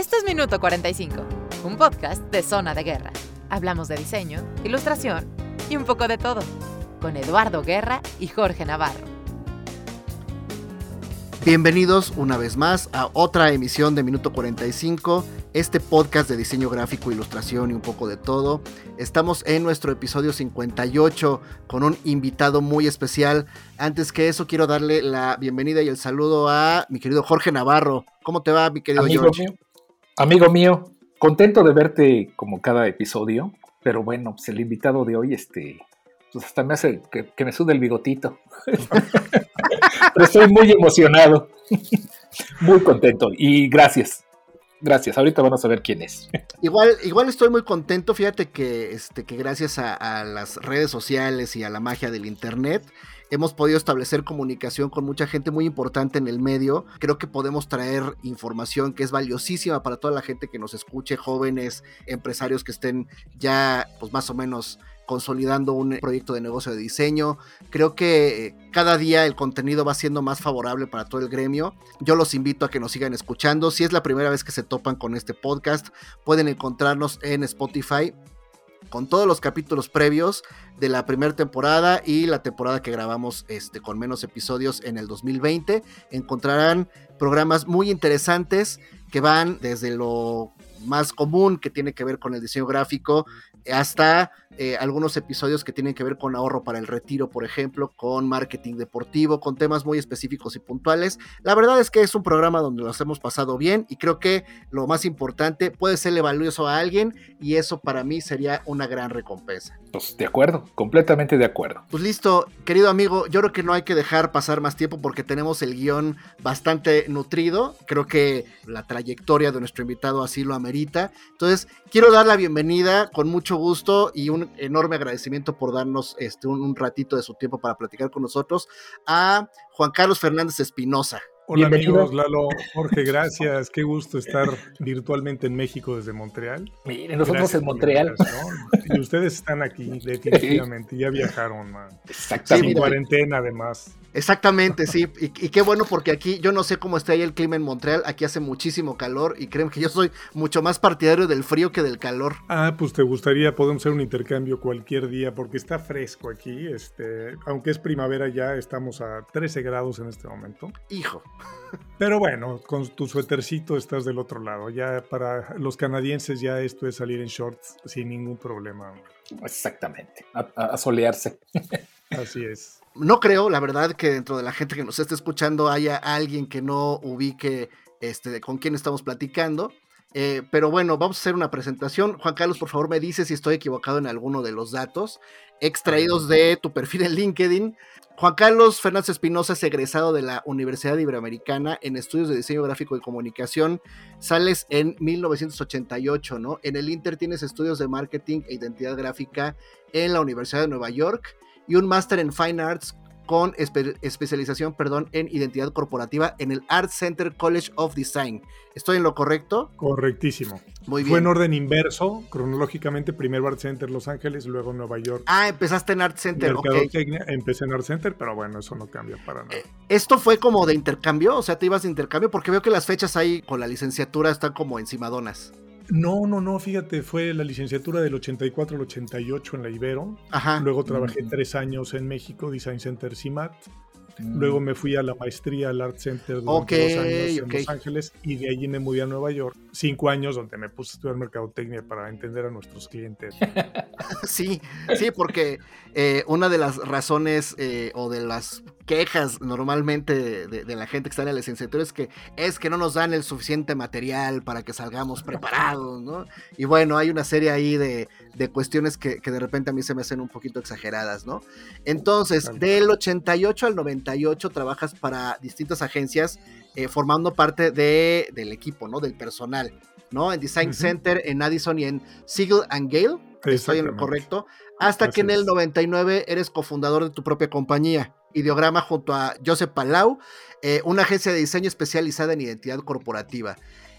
Esto es Minuto 45, un podcast de Zona de Guerra. Hablamos de diseño, ilustración y un poco de todo, con Eduardo Guerra y Jorge Navarro. Bienvenidos una vez más a otra emisión de Minuto 45, este podcast de diseño gráfico, ilustración y un poco de todo. Estamos en nuestro episodio 58 con un invitado muy especial. Antes que eso, quiero darle la bienvenida y el saludo a mi querido Jorge Navarro. ¿Cómo te va, mi querido Amigo George? mío, amigo mío, contento de verte como cada episodio, pero bueno, pues el invitado de hoy, este, pues hasta me hace que, me sude el bigotito. pero estoy muy emocionado, muy contento y gracias. Gracias, ahorita van a saber quién es. Igual, igual estoy muy contento. Fíjate que, este, que gracias a, a las redes sociales y a la magia del internet hemos podido establecer comunicación con mucha gente muy importante en el medio. Creo que podemos traer información que es valiosísima para toda la gente que nos escuche, jóvenes, empresarios que estén ya, pues más o menos consolidando un proyecto de negocio de diseño. Creo que eh, cada día el contenido va siendo más favorable para todo el gremio. Yo los invito a que nos sigan escuchando. Si es la primera vez que se topan con este podcast, pueden encontrarnos en Spotify con todos los capítulos previos de la primera temporada y la temporada que grabamos este, con menos episodios en el 2020. Encontrarán programas muy interesantes que van desde lo más común que tiene que ver con el diseño gráfico hasta eh, algunos episodios que tienen que ver con ahorro para el retiro, por ejemplo, con marketing deportivo, con temas muy específicos y puntuales. La verdad es que es un programa donde nos hemos pasado bien y creo que lo más importante puede serle valioso a alguien y eso para mí sería una gran recompensa. Pues de acuerdo, completamente de acuerdo. Pues listo, querido amigo, yo creo que no hay que dejar pasar más tiempo porque tenemos el guion bastante nutrido. Creo que la trayectoria de nuestro invitado así lo amerita. Entonces, quiero dar la bienvenida con mucho gusto y un enorme agradecimiento por darnos este, un, un ratito de su tiempo para platicar con nosotros a Juan Carlos Fernández Espinosa. Hola Bienvenido. amigos, Lalo, Jorge, gracias. Qué gusto estar virtualmente en México desde Montreal. Miren, nosotros Gracias en Montreal. Y ustedes están aquí, definitivamente. Ya viajaron, man. Sin Exactamente. cuarentena, además. Exactamente, sí. Y, y qué bueno porque aquí yo no sé cómo está ahí el clima en Montreal. Aquí hace muchísimo calor y créeme que yo soy mucho más partidario del frío que del calor. Ah, pues te gustaría, podemos hacer un intercambio cualquier día porque está fresco aquí. Este, aunque es primavera ya, estamos a 13 grados en este momento. Hijo. Pero bueno, con tu suétercito estás del otro lado. Ya para los canadienses ya esto es salir en shorts sin ningún problema. Exactamente. A, solearse. Así es. No creo, la verdad, que dentro de la gente que nos esté escuchando haya alguien que no ubique este, con quién estamos platicando. Eh, pero bueno, vamos a hacer una presentación. Juan Carlos, por favor, me dice si estoy equivocado en alguno de los datos extraídos de tu perfil en LinkedIn. Juan Carlos Fernández Espinosa es egresado de la Universidad Iberoamericana en estudios de diseño gráfico y comunicación. Sales en 1988, ¿no? En el Inter tienes estudios de marketing e identidad gráfica en la Universidad de Nueva York y un máster en Fine Arts con espe- especialización, perdón, en identidad corporativa en el Art Center College of Design. ¿Estoy en lo correcto? Correctísimo. Muy Fue en bien. orden inverso, cronológicamente, primero Art Center Los Ángeles, luego Nueva York. Ah, empezaste en Art Center, ok. Mercadotecnia, empecé en Art Center, pero bueno, eso no cambia para nada. Eh, ¿Esto fue como de intercambio? O sea, ¿te ibas de intercambio? Porque veo que las fechas ahí con la licenciatura están como encimadonas. No, no, no, fíjate, fue la licenciatura del 84 al 88 en la Ibero. Ajá. Luego trabajé Mm. tres años en México, Design Center CIMAT. Mm. Luego me fui a la maestría al Art Center durante dos años en Los Ángeles y de allí me mudé a Nueva York. Cinco años donde me puse a estudiar mercadotecnia para entender a nuestros clientes. Sí, sí, porque eh, una de las razones eh, o de las quejas normalmente de, de la gente que está en la licenciatura es que es que no nos dan el suficiente material para que salgamos preparados, ¿no? Y bueno, hay una serie ahí de, de cuestiones que, que de repente a mí se me hacen un poquito exageradas, ¿no? Entonces, del 88 al 98 trabajas para distintas agencias eh, formando parte de, del equipo, ¿no? Del personal, ¿no? En Design. Center, en Addison y en Siegel and Gale. Estoy en lo correcto. Hasta que en el es. 99 eres cofundador de tu propia compañía, Ideograma, junto a Joseph Palau, eh, una agencia de diseño especializada en identidad corporativa.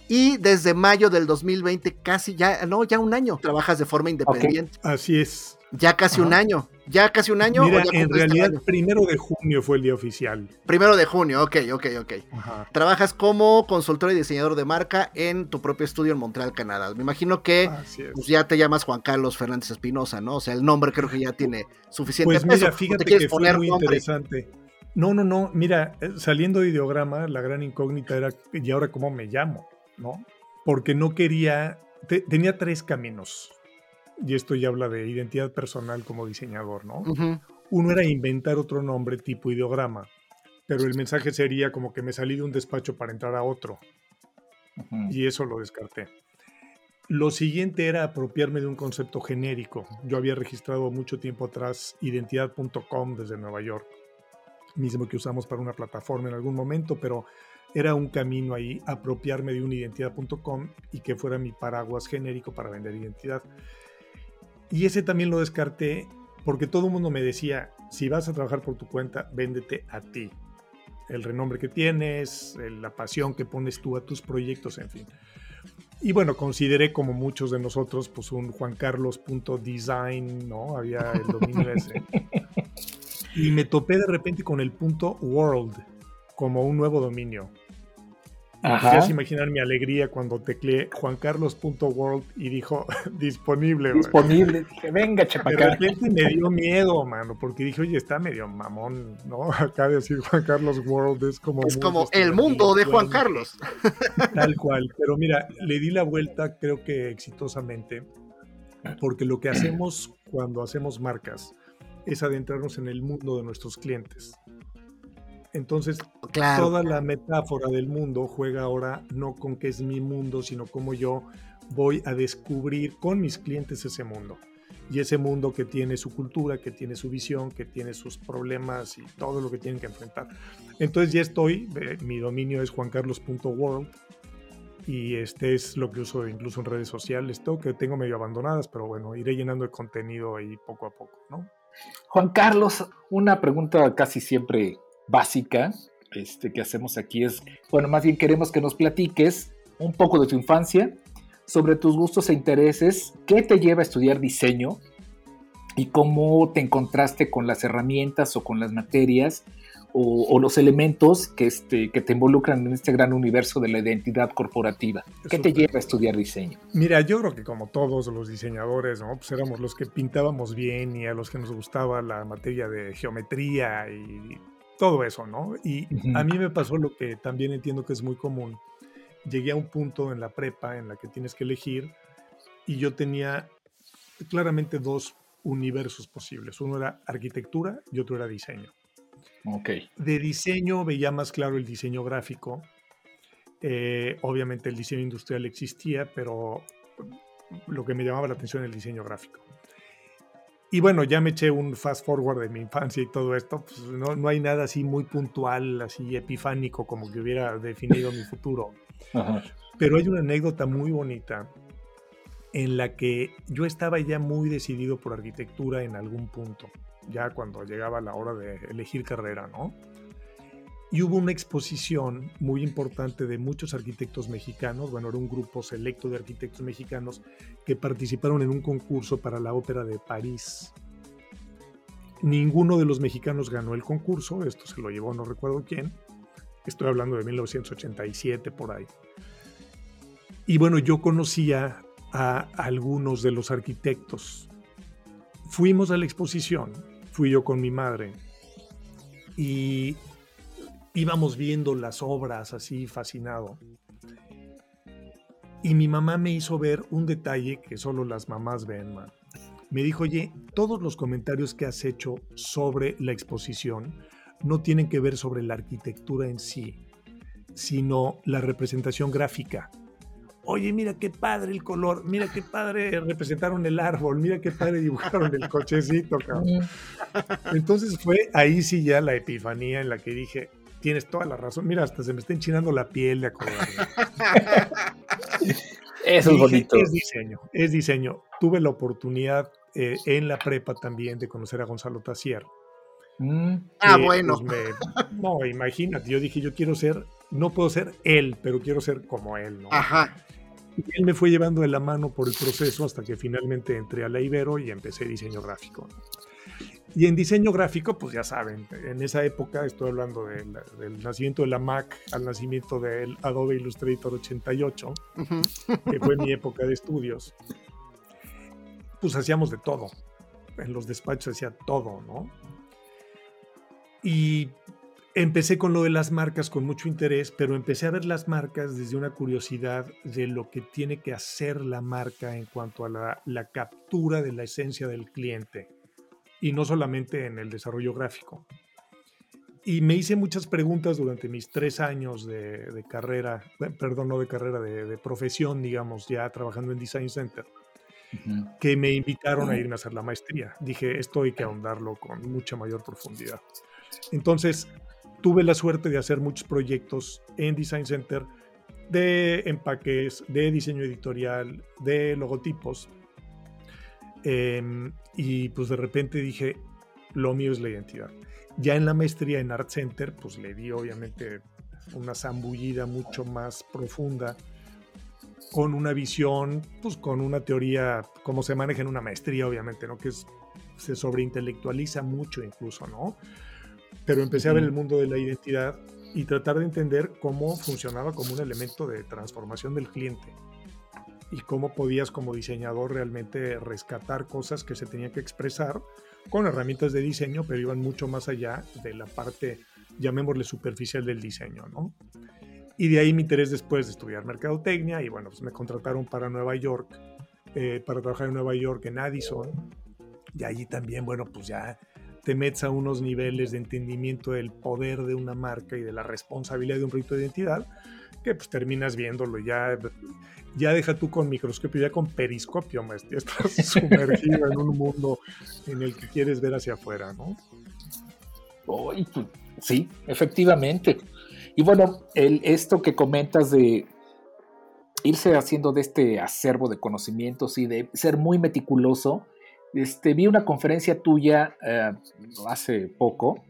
Y desde mayo del 2020, casi ya, no, ya un año, trabajas de forma independiente. Así es. Ya casi un año. Ya casi un año. Mira, en realidad, primero de junio fue el día oficial. Primero de junio, ok, ok, ok. Trabajas como consultor y diseñador de marca en tu propio estudio en Montreal, Canadá. Me imagino que pues, ya te llamas Juan Carlos Fernández Espinosa, ¿no? O sea, el nombre creo que ya tiene suficiente pues mira, fíjate que fue muy interesante. No, no, no. Mira, eh, saliendo de ideograma, la gran incógnita era, ¿y ahora cómo me llamo? ¿No? Porque no quería. tenía tres caminos y esto ya habla de identidad personal como diseñador, ¿no? Uno era inventar otro nombre tipo ideograma, pero el mensaje sería como que me salí de un despacho para entrar a otro. Y eso lo descarté. Lo siguiente era apropiarme de un concepto genérico. Yo había registrado mucho tiempo atrás identidad.com desde Nueva York, mismo que usamos para una plataforma en algún momento, pero era un camino ahí apropiarme de un identidad.com y que fuera mi paraguas genérico para vender identidad. Y ese también lo descarté porque todo el mundo me decía, si vas a trabajar por tu cuenta, véndete a ti. El renombre que tienes, la pasión que pones tú a tus proyectos, en fin. Y bueno, consideré como muchos de nosotros, pues un juancarlos.design, ¿no? Había el dominio ese. Y me topé de repente con el punto world como un nuevo dominio. Ya se imaginan mi alegría cuando tecleé juancarlos.world y dijo disponible. Disponible. Dije, venga, chapacá. De repente me dio miedo, mano, porque dije, oye, está medio mamón, ¿no? Acá de decir Juan Carlos World es como. Es como el mundo de Juan Carlos. Tal cual. Pero mira, le di la vuelta, creo que exitosamente, porque lo que hacemos cuando hacemos marcas es adentrarnos en el mundo de nuestros clientes. Entonces, toda la metáfora del mundo juega ahora no con que es mi mundo, sino como yo voy a descubrir con mis clientes ese mundo. Y ese mundo que tiene su cultura, que tiene su visión, que tiene sus problemas y todo lo que tienen que enfrentar. Entonces ya estoy, eh, mi dominio es juancarlos.world y este es lo que uso incluso en redes sociales, todo que tengo medio abandonadas, pero bueno, iré llenando el contenido ahí poco a poco, ¿no? Juan Carlos, una pregunta casi siempre básica este, que hacemos aquí es, bueno, más bien queremos que nos platiques un poco de tu infancia, sobre tus gustos e intereses, qué te lleva a estudiar diseño y cómo te encontraste con las herramientas o con las materias o, los elementos que, este, que te involucran en este gran universo de la identidad corporativa. ¿Qué te lleva a estudiar diseño? Mira, yo creo que como todos los diseñadores, ¿no? pues éramos los que pintábamos bien y a los que nos gustaba la materia de geometría y todo eso, ¿no? Y a mí me pasó lo que también entiendo que es muy común. Llegué a un punto en la prepa en la que tienes que elegir y yo tenía claramente dos universos posibles. Uno era arquitectura y otro era diseño. Ok. De diseño veía más claro el diseño gráfico. Eh, obviamente el diseño industrial existía, pero lo que me llamaba la atención era el diseño gráfico. Y bueno, ya me eché un fast forward de mi infancia y todo esto. Pues no, no hay nada así muy puntual, así epifánico como que hubiera definido mi futuro. Pero hay una anécdota muy bonita en la que yo estaba ya muy decidido por arquitectura en algún punto, ya cuando llegaba la hora de elegir carrera, ¿no? Y hubo una exposición muy importante de muchos arquitectos mexicanos, bueno, era un grupo selecto de arquitectos mexicanos que participaron en un concurso para la Ópera de París. Ninguno de los mexicanos ganó el concurso, esto se lo llevó no recuerdo quién, estoy hablando de 1987 por ahí. Y bueno, yo conocía a algunos de los arquitectos. Fuimos a la exposición, fui yo con mi madre, y íbamos viendo las obras así fascinado. Y mi mamá me hizo ver un detalle que solo las mamás ven, Me dijo, oye, todos los comentarios que has hecho sobre la exposición no tienen que ver sobre la arquitectura en sí, sino la representación gráfica. Oye, mira qué padre el color, mira qué padre representaron el árbol, mira qué padre dibujaron el cochecito, cabrón. Entonces fue ahí sí ya la epifanía en la que dije, Tienes toda la razón. Mira, hasta se me está enchinando la piel de acordarme. Eso es bonito. Es diseño, es diseño. Tuve la oportunidad eh, en la prepa también de conocer a Gonzalo Tassier. Mm. ah, bueno. Pues, no, imagínate, yo dije, yo quiero ser, no puedo ser él, pero quiero ser como él, ¿no? Ajá. Y él me fue llevando de la mano por el proceso hasta que finalmente entré a la Ibero y empecé diseño gráfico. Y en diseño gráfico, pues ya saben, en esa época, estoy hablando del nacimiento de la Mac al nacimiento del Adobe Illustrator 88, que fue mi época de estudios, pues hacíamos de todo. En los despachos hacía todo, ¿no? Y empecé con lo de las marcas con mucho interés, pero empecé a ver las marcas desde una curiosidad de lo que tiene que hacer la marca en cuanto a la, la captura de la esencia del cliente y no solamente en el desarrollo gráfico. Y me hice muchas preguntas durante mis tres años de, carrera, perdón, no de carrera, de, profesión, digamos, ya trabajando en Design Center, que me invitaron a irme a hacer la maestría. Dije, esto hay que ahondarlo con mucha mayor profundidad. Entonces, tuve la suerte de hacer muchos proyectos en Design Center de empaques, de diseño editorial, de logotipos, Em, y pues de repente dije, lo mío es la identidad. Ya en la maestría en Art Center, pues le di obviamente una zambullida mucho más profunda, con una visión, pues con una teoría, como se maneja en una maestría, obviamente, ¿no? Que es, se sobreintelectualiza mucho incluso, ¿no? Pero empecé a ver el mundo de la identidad y tratar de entender cómo funcionaba como un elemento de transformación del cliente y cómo podías como diseñador realmente rescatar cosas que se tenían que expresar con herramientas de diseño, pero iban mucho más allá de la parte, llamémosle superficial del diseño, ¿no? Y de ahí mi interés después de estudiar mercadotecnia y bueno, pues me contrataron para Nueva York, eh, para trabajar en Nueva York, en Addison. Y allí también, bueno, pues ya te metes a unos niveles de entendimiento del poder de una marca y de la responsabilidad de un proyecto de identidad, que pues terminas viéndolo ya ya deja tú con microscopio, ya con periscopio, maestro, estás sumergido en un mundo en el que quieres ver hacia afuera, ¿no? Pues, sí, efectivamente. Y bueno, el, esto que comentas de irse haciendo de este acervo de conocimientos y de ser muy meticuloso, este, vi una conferencia tuya eh, hace poco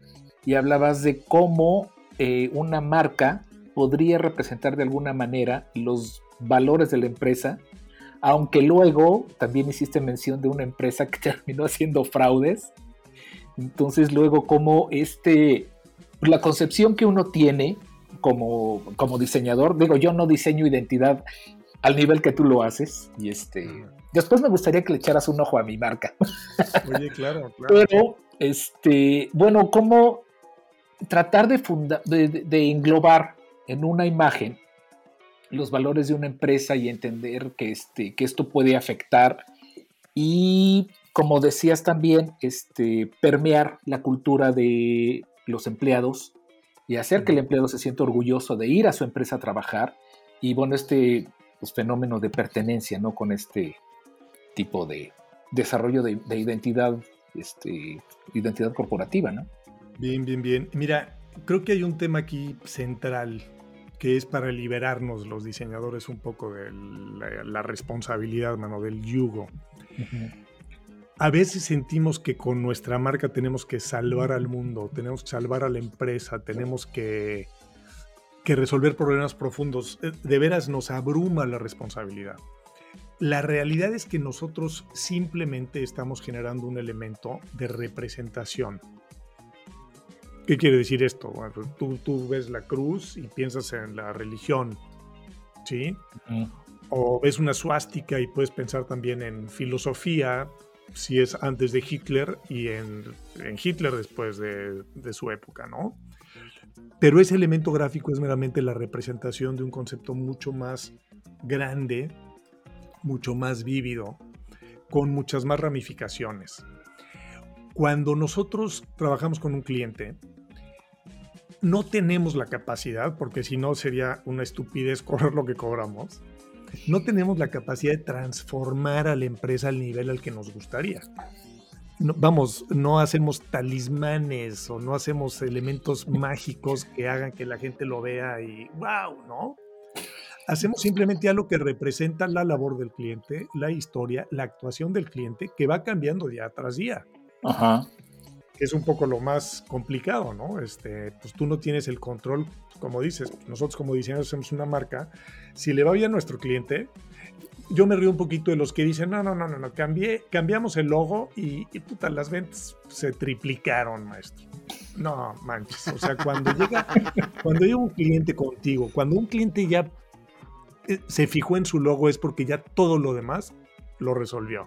y hablabas de cómo eh, una marca podría representar de alguna manera los valores de la empresa, aunque luego también hiciste mención de una empresa que terminó haciendo fraudes. Entonces luego como este, la concepción que uno tiene como, como diseñador, digo, yo no diseño identidad al nivel que tú lo haces y este... Después me gustaría que le echaras un ojo a mi marca. Oye, claro, claro. Pero, este, bueno, cómo tratar de, de, de englobar en una imagen los valores de una empresa y entender que, este, que esto puede afectar y, como decías también, este, permear la cultura de los empleados y hacer que el empleado se sienta orgulloso de ir a su empresa a trabajar y, bueno, este pues, fenómeno de pertenencia, ¿no? Con este tipo de desarrollo de, de identidad, este, identidad corporativa, ¿no? Bien, bien, bien. Mira, creo que hay un tema aquí central que es para liberarnos los diseñadores un poco de la, responsabilidad, mano, del yugo. A veces sentimos que con nuestra marca tenemos que salvar al mundo, tenemos que salvar a la empresa, tenemos que, que resolver problemas profundos. Eh, de veras nos abruma la responsabilidad. La realidad es que nosotros simplemente estamos generando un elemento de representación ¿Qué quiere decir esto? Bueno, pues, tú, tú, ves la cruz y piensas en la religión, ¿sí? O ves una suástica y puedes pensar también en filosofía, si es antes de Hitler y en, en Hitler después de, de, su época, ¿no? Pero ese elemento gráfico es meramente la representación de un concepto mucho más grande, mucho más vívido, con muchas más ramificaciones. Cuando nosotros trabajamos con un cliente, no tenemos la capacidad, porque si no sería una estupidez cobrar lo que cobramos, no tenemos la capacidad de transformar a la empresa al nivel al que nos gustaría. vamos, no hacemos talismanes o no hacemos elementos mágicos que hagan que la gente lo vea y wow, ¿no? Hacemos simplemente algo que representa la labor del cliente, la historia, la actuación del cliente, que va cambiando día tras día. Ajá. Es un poco lo más complicado, ¿no? Este, pues tú no tienes el control como dices, nosotros como diseñadores hacemos una marca, si le va bien a nuestro cliente, yo me río un poquito de los que dicen, no, no, no, no, no cambié, cambiamos el logo y, y puta, las ventas se triplicaron, maestro. No, manches. O sea, cuando llega, cuando llega un cliente contigo, cuando un cliente ya eh, se fijó en su logo es porque ya todo lo demás lo resolvió.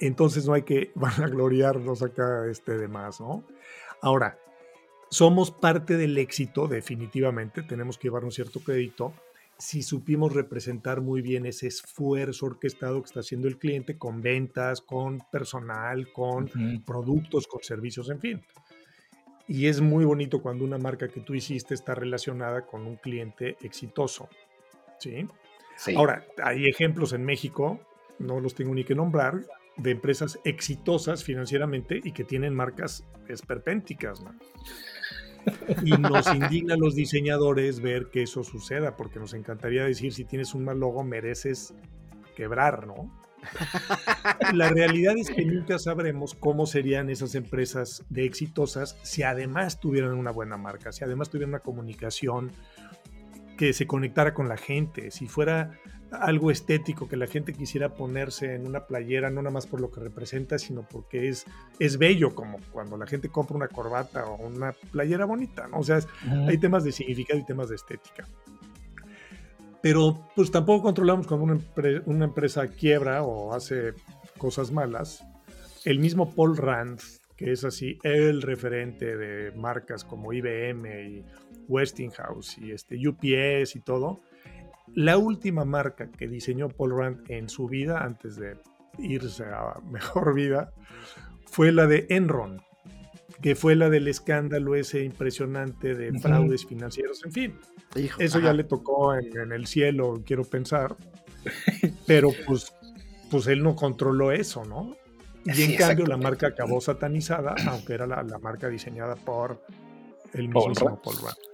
Entonces no hay que vanagloriarnos acá este de más, ¿no? Ahora, somos parte del éxito, definitivamente, tenemos que llevar un cierto crédito, si supimos representar muy bien ese esfuerzo orquestado que está haciendo el cliente con ventas, con personal, con productos, con servicios, en fin. Y es muy bonito cuando una marca que tú hiciste está relacionada con un cliente exitoso. ¿sí? Ahora, hay ejemplos en México, no los tengo ni que nombrar, de empresas exitosas financieramente y que tienen marcas esperpénticas. ¿no? Y nos indigna a los diseñadores ver que eso suceda, porque nos encantaría decir, si tienes un mal logo, mereces quebrar, ¿no? La realidad es que nunca sabremos cómo serían esas empresas de exitosas si además tuvieran una buena marca, si además tuvieran una comunicación que se conectara con la gente, si fuera algo estético que la gente quisiera ponerse en una playera, no nada más por lo que representa, sino porque es, es bello, como cuando la gente compra una corbata o una playera bonita, ¿no? O sea, hay temas de significado y temas de estética. Pero pues tampoco controlamos cuando una, una empresa quiebra o hace cosas malas. El mismo Paul Rand, que es así el referente de marcas como IBM y Westinghouse y este UPS y todo, la última marca que diseñó Paul Rand en su vida, antes de irse a mejor vida, fue la de Enron, que fue la del escándalo ese impresionante de fraudes financieros, en fin. eso ya le tocó en, el cielo, quiero pensar, pero pues, pues él no controló eso, ¿no? Y en cambio la marca acabó satanizada, aunque era la, marca diseñada por el mismo Paul Rand.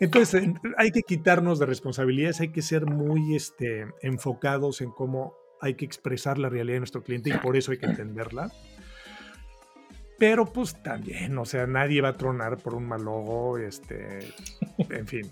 Entonces, hay que quitarnos de responsabilidades, hay que ser muy este, enfocados en cómo hay que expresar la realidad de nuestro cliente y por eso hay que entenderla. Pero pues también, o sea, nadie va a tronar por un mal logo, este, en fin.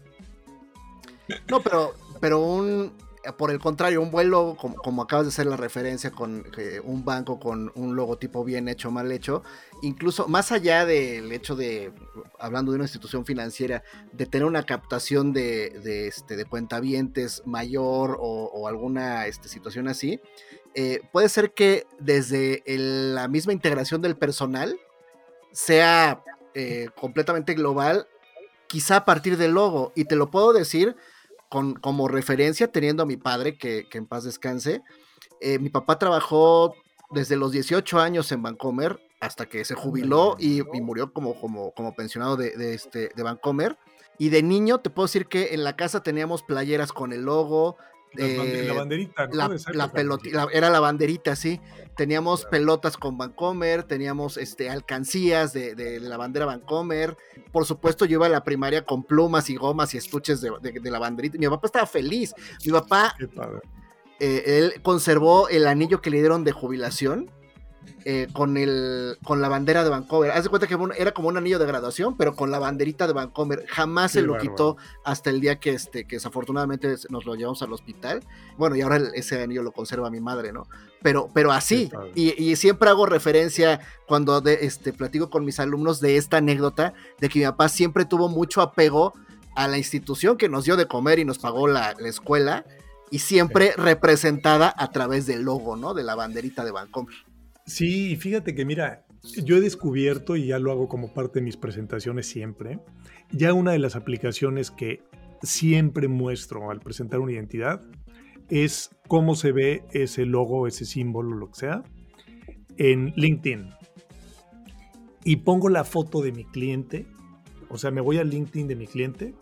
No, pero, pero un, por el contrario, un vuelo, como, como, acabas de hacer la referencia con eh, un banco con un logotipo bien hecho, mal hecho, incluso más allá del hecho de, hablando de una institución financiera, de tener una captación de, de, este, de cuentavientes mayor o, alguna este, situación así, eh, puede ser que desde la misma integración del personal sea eh, completamente global, quizá a partir del logo, y te lo puedo decir como referencia, teniendo a mi padre, que, en paz descanse, eh, mi papá trabajó desde los 18 años en Vancomer hasta que se jubiló y, murió como, como, como pensionado de, este, de Vancomer. Y de niño te puedo decir que en la casa teníamos playeras con el logo, la, eh, banderita, la, era la banderita, sí. Teníamos pelotas con Vancomer, teníamos este, alcancías de, la bandera Vancomer. Por supuesto, yo iba a la primaria con plumas y gomas y estuches de, la banderita. Mi papá estaba feliz. Mi papá, eh, él conservó el anillo que le dieron de jubilación eh, con, el, con la bandera de Vancouver. Haz de cuenta que era como un anillo de graduación, pero con la banderita de Vancouver. Jamás se lo quitó hasta el día que, este, que desafortunadamente nos lo llevamos al hospital. Bueno, y ahora ese anillo lo conserva mi madre, ¿no? Pero, pero así. Y, siempre hago referencia cuando de, este, platico con mis alumnos de esta anécdota de que mi papá siempre tuvo mucho apego a la institución que nos dio de comer y nos pagó la, escuela y siempre representada a través del logo, ¿no? De la banderita de Vancouver. Sí, fíjate que mira, yo he descubierto, y ya lo hago como parte de mis presentaciones siempre, ya una de las aplicaciones que siempre muestro al presentar una identidad es cómo se ve ese logo, ese símbolo, lo que sea, en LinkedIn. Y pongo la foto de mi cliente, o sea, me voy al LinkedIn de mi cliente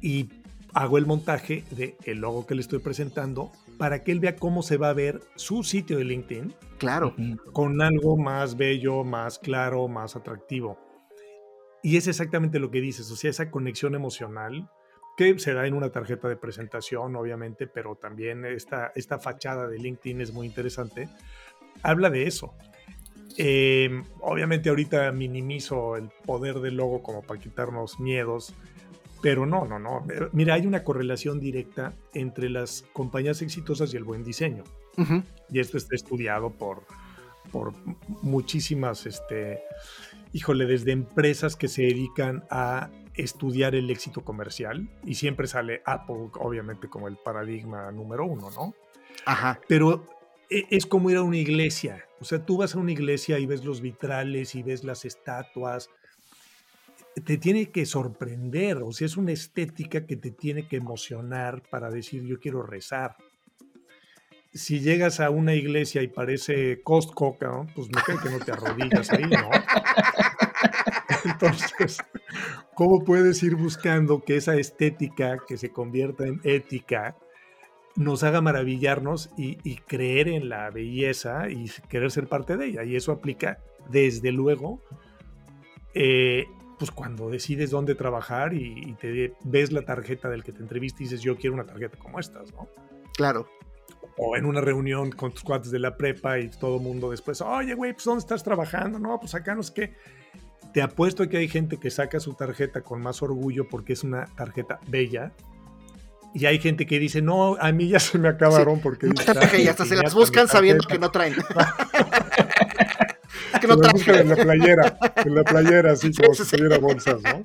y hago el montaje del el logo que le estoy presentando para que él vea cómo se va a ver su sitio de LinkedIn. Claro. Con algo más bello, más claro, más atractivo. Y es exactamente lo que dices, o sea, esa conexión emocional que se da en una tarjeta de presentación, obviamente, pero también esta, esta fachada de LinkedIn es muy interesante. Habla de eso. Em, obviamente ahorita minimizo el poder del logo como para quitarnos miedos, pero no, no, no. Mira, hay una correlación directa entre las compañías exitosas y el buen diseño. Y esto está estudiado por, por muchísimas, este, híjole, desde empresas que se dedican a estudiar el éxito comercial y siempre sale Apple, obviamente, como el paradigma número uno, ¿no? Ajá. Pero e, es como ir a una iglesia. O sea, tú vas a una iglesia y ves los vitrales y ves las estatuas. Te tiene que sorprender, o sea, es una estética que te tiene que emocionar para decir yo quiero rezar. Si llegas a una iglesia y parece Costco, pues me creo que no te arrodillas ahí, ¿no? Entonces, ¿cómo puedes ir buscando que esa estética que se convierta en ética nos haga maravillarnos y, creer en la belleza y querer ser parte de ella? Y eso aplica, desde luego, eh, pues cuando decides dónde trabajar y, te ves la tarjeta del que te entrevista y dices, yo quiero una tarjeta como estas, ¿no? Claro. O en una reunión con tus cuates de la prepa y todo el mundo después, oye, güey, pues ¿dónde estás trabajando? No, pues acá no sé qué te apuesto que hay gente que saca su tarjeta con más orgullo porque es una tarjeta bella. Y hay gente que dice, no, a mí ya se me acabaron porque... No, y hasta se las buscan sabiendo que no traen. es que no traen. En la playera, en la playera, así como si tuviera bolsas, ¿no?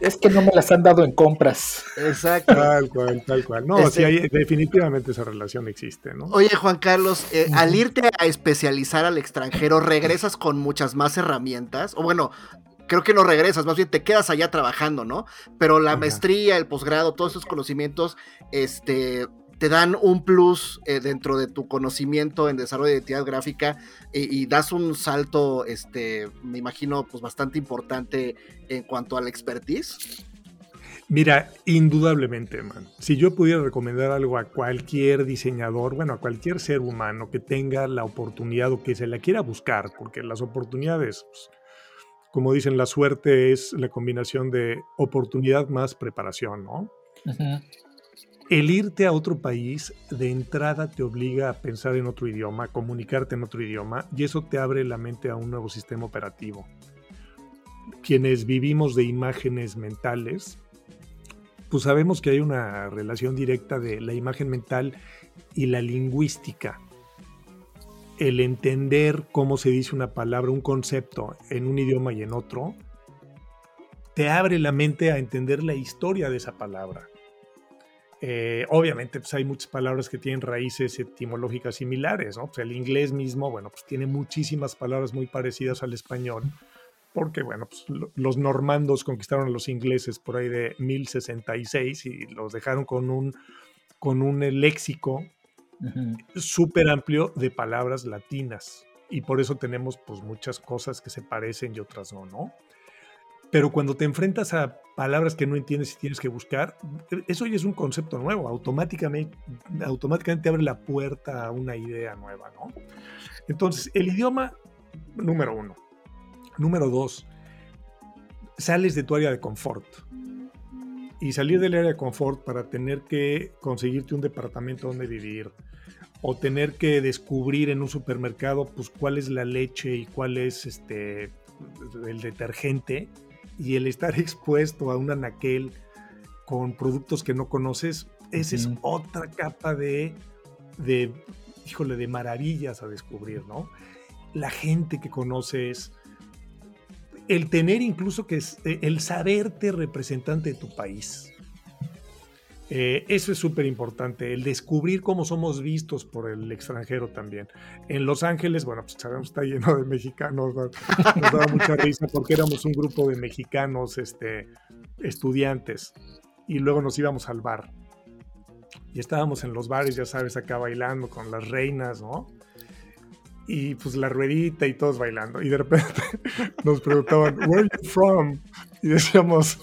Es que no me las han dado en compras. Exacto. Tal cual, tal cual. No, sí, hay, definitivamente esa relación existe, ¿no? Oye, Juan Carlos, eh, al irte a especializar al extranjero, ¿regresas con muchas más herramientas? O bueno, creo que no regresas, más bien te quedas allá trabajando, ¿no? Pero la maestría, el posgrado, todos esos conocimientos, este, te dan un plus eh, dentro de tu conocimiento en desarrollo de identidad gráfica y, das un salto, este, me imagino, pues bastante importante en cuanto a la expertise. Mira, indudablemente, man. Si yo pudiera recomendar algo a cualquier diseñador, bueno, a cualquier ser humano que tenga la oportunidad o que se la quiera buscar, porque las oportunidades, pues, como dicen, la suerte es la combinación de oportunidad más preparación, ¿no? El irte a otro país de entrada te obliga a pensar en otro idioma, comunicarte en otro idioma, y eso te abre la mente a un nuevo sistema operativo. Quienes vivimos de imágenes mentales, pues sabemos que hay una relación directa de la imagen mental y la lingüística. El entender cómo se dice una palabra, un concepto en un idioma y en otro, te abre la mente a entender la historia de esa palabra eh, obviamente, pues hay muchas palabras que tienen raíces etimológicas similares, ¿no? Pues el inglés mismo, bueno, pues tiene muchísimas palabras muy parecidas al español, porque, bueno, pues los normandos conquistaron a los ingleses por ahí de 1066 y los dejaron con un, con un léxico súper amplio de palabras latinas. Y por eso tenemos, pues, muchas cosas que se parecen y otras no, ¿no? Pero cuando te enfrentas a palabras que no entiendes y tienes que buscar, eso ya es un concepto nuevo, automáticamente, automáticamente abre la puerta a una idea nueva, ¿no? Entonces, el idioma, número uno. Número dos, sales de tu área de confort. Y salir del área de confort para tener que conseguirte un departamento donde vivir, o tener que descubrir en un supermercado pues cuál es la leche y cuál es este el detergente y el estar expuesto a un anaquel con productos que no conoces, esa es otra capa de, de, híjole, de maravillas a descubrir, ¿no? La gente que conoces, el tener incluso que el saberte representante de tu país. Eh, eso es súper importante, el descubrir cómo somos vistos por el extranjero también. En Los Ángeles, bueno, pues sabemos está lleno de mexicanos, nos, daba mucha risa porque éramos un grupo de mexicanos este, estudiantes y luego nos íbamos al bar. Y estábamos en los bares, ya sabes, acá bailando con las reinas, ¿no? Y pues la ruedita y todos bailando. Y de repente nos preguntaban, ¿Where are you from? Y decíamos,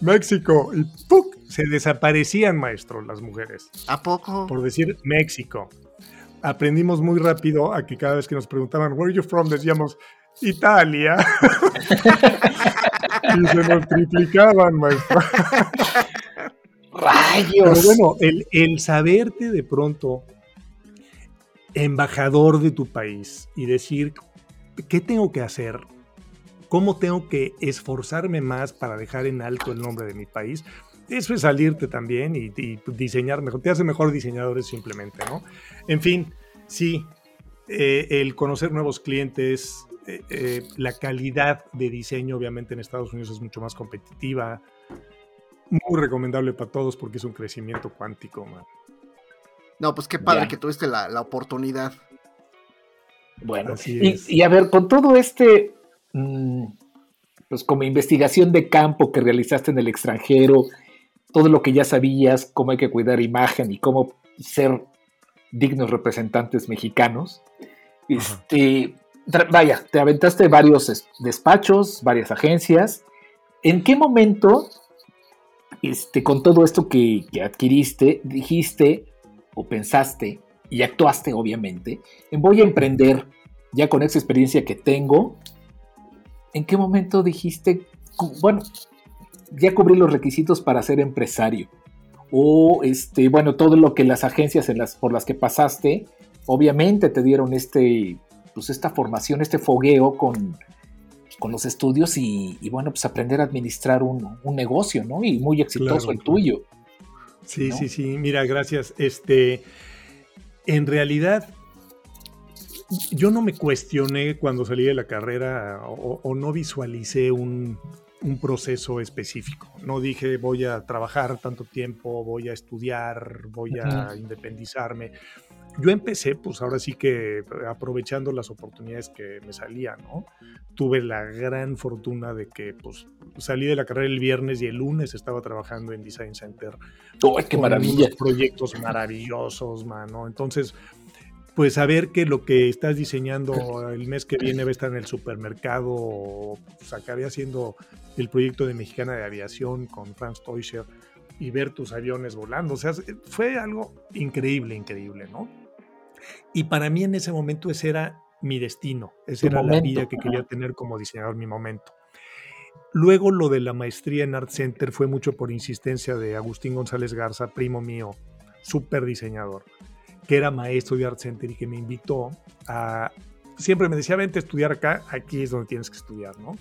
México. Y ¡puc! Se desaparecían, maestro, las mujeres. ¿A poco? Por decir México. Aprendimos muy rápido a que cada vez que nos preguntaban, ¿Where are you from? decíamos, Italia. y se nos triplicaban, maestro. ¡Rayos! Pero bueno, el, el saberte de pronto embajador de tu país y decir ¿qué tengo que hacer? ¿Cómo tengo que esforzarme más para dejar en alto el nombre de mi país? Eso es salirte también y, diseñar mejor. Te hace mejor diseñadores simplemente, ¿no? En fin, sí, eh, el conocer nuevos clientes, eh, eh, la calidad de diseño obviamente en Estados Unidos es mucho más competitiva. Muy recomendable para todos porque es un crecimiento cuántico, man. No, pues qué padre que tuviste la, oportunidad. Bueno, y, y, a ver, con todo este, mm, pues como investigación de campo que realizaste en el extranjero, todo lo que ya sabías, cómo hay que cuidar imagen y cómo ser dignos representantes mexicanos, este, vaya, te aventaste varios despachos, varias agencias. ¿En qué momento, este, con todo esto que, que adquiriste, dijiste, o pensaste y actuaste obviamente en voy a emprender ya con esa experiencia que tengo, ¿en qué momento dijiste, bueno, ya cubrí los requisitos para ser empresario? O este, bueno, todo lo que las agencias en las, por las que pasaste, obviamente te dieron este, pues esta formación, este fogueo con, con los estudios y, bueno, pues aprender a administrar un, negocio, ¿no? Y muy exitoso el tuyo. Sí, sí, sí. Mira, gracias. Este, en realidad, yo no me cuestioné cuando salí de la carrera o, no visualicé un, proceso específico. No dije voy a trabajar tanto tiempo, voy a estudiar, voy a independizarme yo empecé, pues ahora sí que aprovechando las oportunidades que me salían, ¿no? Tuve la gran fortuna de que, pues, salí de la carrera el viernes y el lunes estaba trabajando en Design Center. ¡Oh, qué maravilla! Proyectos maravillosos, mano. Entonces, pues saber que lo que estás diseñando el mes que viene va a estar en el supermercado, pues acabé haciendo el proyecto de Mexicana de Aviación con Franz Teuscher y ver tus aviones volando. O sea, fue algo increíble, increíble, ¿no? Y para mí en ese momento ese era mi destino, esa era la vida que quería tener como diseñador, mi momento. Luego lo de la maestría en Art Center fue mucho por insistencia de Agustín González Garza, primo mío, súper diseñador, que era maestro de Art Center y que me invitó a... Siempre me decía, vente a estudiar acá, aquí es donde tienes que estudiar, ¿no?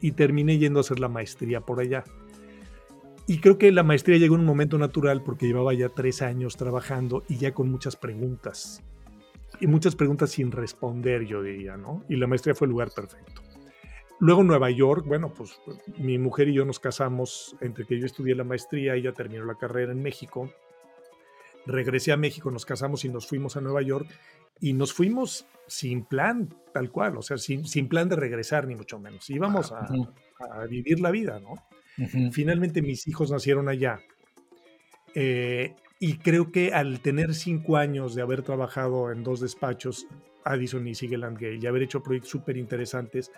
Y terminé yendo a hacer la maestría por allá. Y creo que la maestría llegó en un momento natural porque llevaba ya tres años trabajando y ya con muchas preguntas. Y muchas preguntas sin responder, yo diría, ¿no? Y la maestría fue el lugar perfecto. Luego Nueva York, bueno, pues mi mujer y yo nos casamos entre que yo estudié la maestría y ella terminó la carrera en México. Regresé a México, nos casamos y nos fuimos a Nueva York y nos fuimos sin plan, tal cual, o sea, sin, sin plan de regresar ni mucho menos. Íbamos a, a vivir la vida, ¿no? Finalmente mis hijos nacieron allá. Eh, y creo que al tener cinco años de haber trabajado en dos despachos, Addison y Sigeland Gale, y haber hecho proyectos súper interesantes,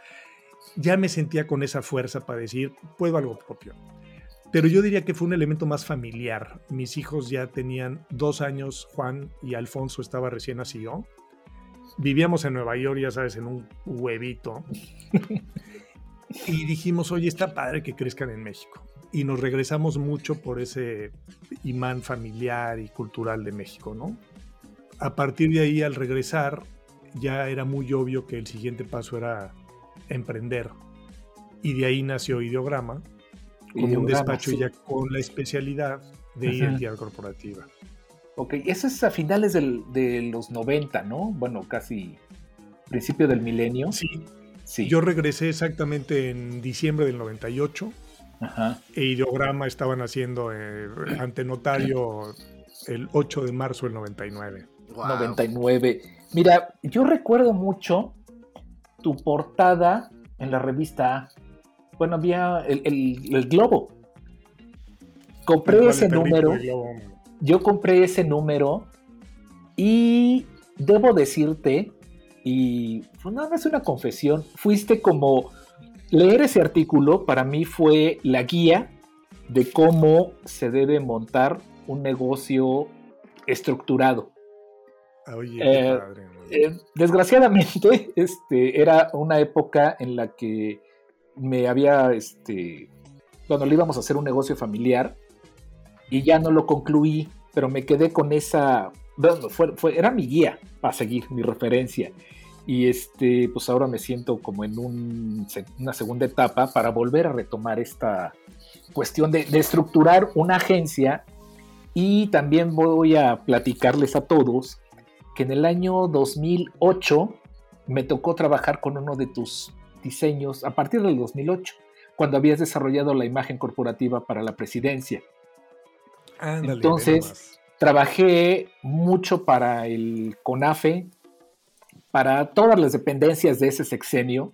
ya me sentía con esa fuerza para decir, puedo algo propio. Pero yo diría que fue un elemento más familiar. Mis hijos ya tenían dos años, Juan y Alfonso estaba recién nacido. Vivíamos en Nueva York, ya sabes, en un huevito. y dijimos, oye, está padre que crezcan en México. Y nos regresamos mucho por ese imán familiar y cultural de México, ¿no? A partir de ahí, al regresar, ya era muy obvio que el siguiente paso era emprender. Y de ahí nació Ideograma, como un despacho ya con la especialidad de identidad corporativa. Ok, eso es a finales de los 90, ¿no? Bueno, casi principio del milenio. Sí, yo regresé exactamente en diciembre del 98. Ajá. E Ideograma estaban haciendo eh, ante notario el 8 de marzo del 99. 99. Mira, yo recuerdo mucho tu portada en la revista Bueno, había el, Globo. Compré ese número. Yo compré ese número y debo decirte y nada más una confesión. Fuiste como leer ese artículo para mí fue la guía de cómo se debe montar un negocio estructurado. Oye, eh, eh, desgraciadamente, este, era una época en la que me había, este, cuando le íbamos a hacer un negocio familiar y ya no lo concluí, pero me quedé con esa, bueno, fue, era mi guía para seguir, mi referencia. y este, pues ahora me siento como en una segunda etapa para volver a retomar esta cuestión de, de estructurar una agencia y también voy a platicarles a todos que en el año 2008 me tocó trabajar con uno de tus diseños a partir del 2008, cuando habías desarrollado la imagen corporativa para la presidencia. Entonces, trabajé mucho para el CONAFE, para todas las dependencias de ese sexenio,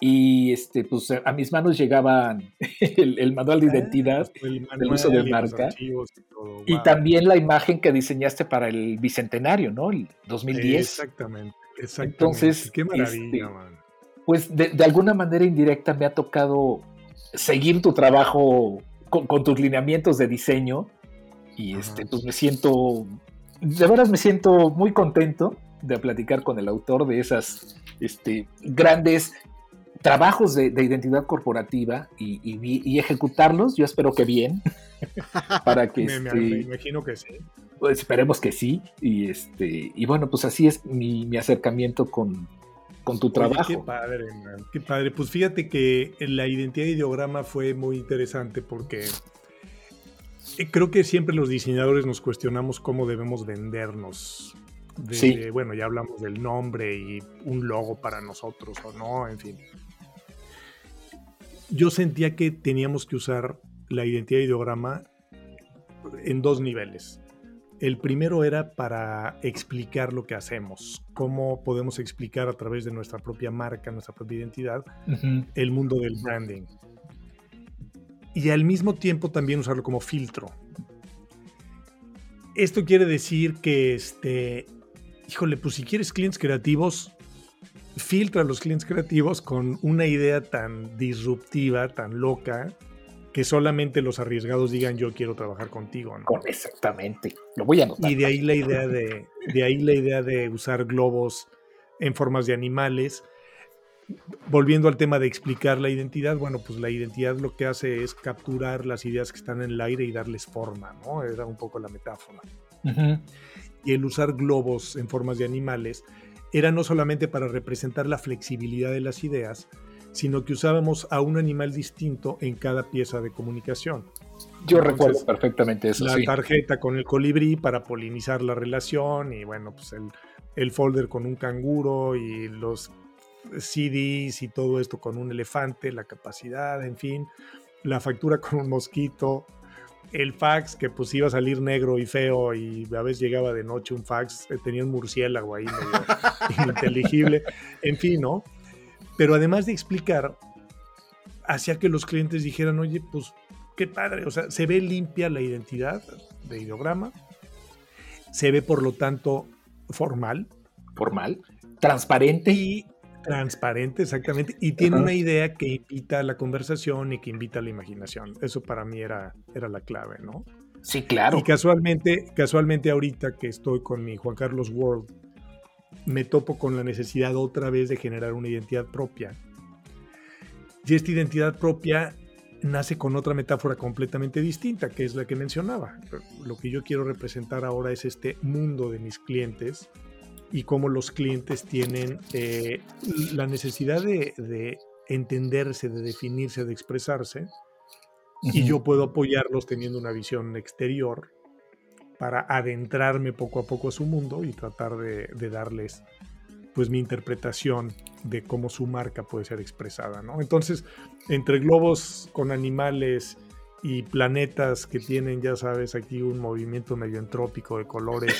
y este, pues a mis manos llegaban el, manual de ah, identidad, el, uso de marca, y, también la imagen que diseñaste para el bicentenario, ¿no? El 2010. Exactamente, exactamente. Entonces, qué maravilla, este, Pues de, alguna manera indirecta me ha tocado seguir tu trabajo con, tus lineamientos de diseño y este, pues me siento, de veras me siento muy contento de platicar con el autor de esas este, grandes trabajos de, identidad corporativa y, ejecutarlos, yo espero que bien, para que... me, este, imagino que sí. Pues esperemos que sí, y, este, y bueno, pues así es mi, acercamiento con, con tu trabajo. qué padre, qué padre. Pues fíjate que la identidad de ideograma fue muy interesante porque eh, creo que siempre los diseñadores nos cuestionamos cómo debemos vendernos. sí. Bueno, ya hablamos del nombre y un logo para nosotros o no, en fin yo sentía que teníamos que usar la identidad de ideograma en dos niveles. El primero era para explicar lo que hacemos, cómo podemos explicar a través de nuestra propia marca, nuestra propia identidad, el mundo del branding. Y al mismo tiempo también usarlo como filtro. Esto quiere decir que, este, híjole, pues si quieres clientes creativos, filtra a los clientes creativos con una idea tan disruptiva, tan loca, que solamente los arriesgados digan yo quiero trabajar contigo. Exactamente. Lo voy a anotar. Y de ahí la idea de, de ahí la idea de usar globos en formas de animales. Volviendo al tema de explicar la identidad, bueno, pues la identidad lo que hace es capturar las ideas que están en el aire y darles forma, ¿no? Era un poco la metáfora. Y el usar globos en formas de animales era no solamente para representar la flexibilidad de las ideas, sino que usábamos a un animal distinto en cada pieza de comunicación. Yo recuerdo perfectamente eso. La tarjeta con el colibrí para polinizar la relación y bueno, pues el, el folder con un canguro y los CDs y todo esto con un elefante, la capacidad, en fin, la factura con un mosquito, el fax que pues iba a salir negro y feo y a veces llegaba de noche un fax, eh, tenía un murciélago ahí medio ininteligible, en fin, ¿no? Pero además de explicar, hacía que los clientes dijeran, oye, pues qué padre, o sea, se ve limpia la identidad de ideograma, se ve por lo tanto formal. Formal, transparente. Y Transparente, exactamente. Y tiene una idea que invita a la conversación y que invita a la imaginación. Eso para mí era, era la clave, ¿no? Sí, claro. Y casualmente, casualmente ahorita que estoy con mi Juan Carlos World, me topo con la necesidad otra vez de generar una identidad propia. Y esta identidad propia nace con otra metáfora completamente distinta, que es la que mencionaba. Lo que yo quiero representar ahora es este mundo de mis clientes y cómo los clientes tienen eh, la necesidad de, entenderse, de definirse, de expresarse, y yo puedo apoyarlos teniendo una visión exterior para adentrarme poco a poco a su mundo y tratar de, darles pues mi interpretación de cómo su marca puede ser expresada, ¿no? Entonces, entre globos con animales y planetas que tienen, ya sabes, aquí un movimiento medio entrópico de colores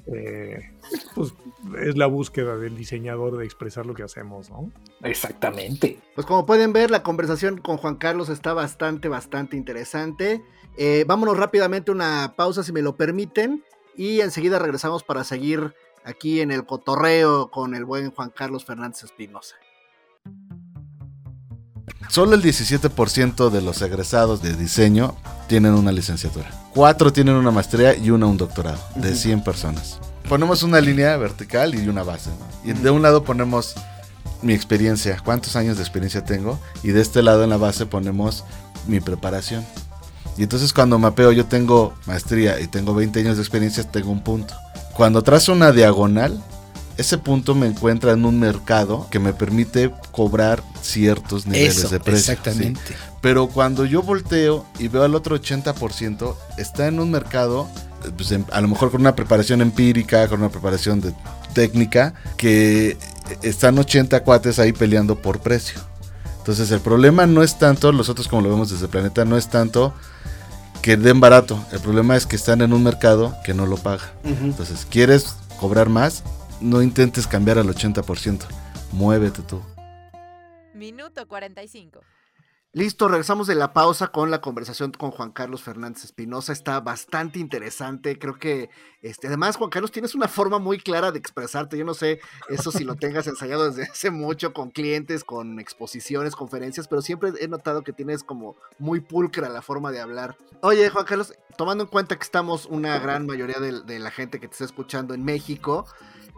eh, pues es la búsqueda del diseñador de expresar lo que hacemos, ¿no? Exactamente. Pues como pueden ver, la conversación con Juan Carlos está bastante, bastante interesante. Eh, vámonos rápidamente a una pausa, si me lo permiten, y enseguida regresamos para seguir aquí en el cotorreo con el buen Juan Carlos Fernández Espinosa. Solo el 17% de los egresados de diseño tienen una licenciatura. Cuatro tienen una maestría y una un doctorado, de 100 personas. Ponemos una línea vertical y una base. Y de un lado ponemos mi experiencia, cuántos años de experiencia tengo. Y de este lado en la base ponemos mi preparación. Y entonces cuando mapeo yo tengo maestría y tengo 20 años de experiencia, tengo un punto. Cuando trazo una diagonal, ese punto me encuentra en un mercado que me permite cobrar ciertos niveles de precio. Exactamente. Pero cuando yo volteo y veo al otro 80%, está en un mercado, pues, a lo mejor con una preparación empírica, con una preparación de técnica, que están 80 cuates ahí peleando por precio. Entonces el problema no es tanto, nosotros como lo vemos desde el planeta, no es tanto que den barato. El problema es que están en un mercado que no lo paga. Entonces, ¿quieres cobrar más? No intentes cambiar al 80%. Muévete tú. Minuto 45. Listo, regresamos de la pausa con la conversación con Juan Carlos Fernández Espinosa. Está bastante interesante. Creo que, este, además, Juan Carlos, tienes una forma muy clara de expresarte. Yo no sé eso si lo tengas ensayado desde hace mucho con clientes, con exposiciones, conferencias, pero siempre he notado que tienes como muy pulcra la forma de hablar. Oye, Juan Carlos, tomando en cuenta que estamos una gran mayoría de, de la gente que te está escuchando en México,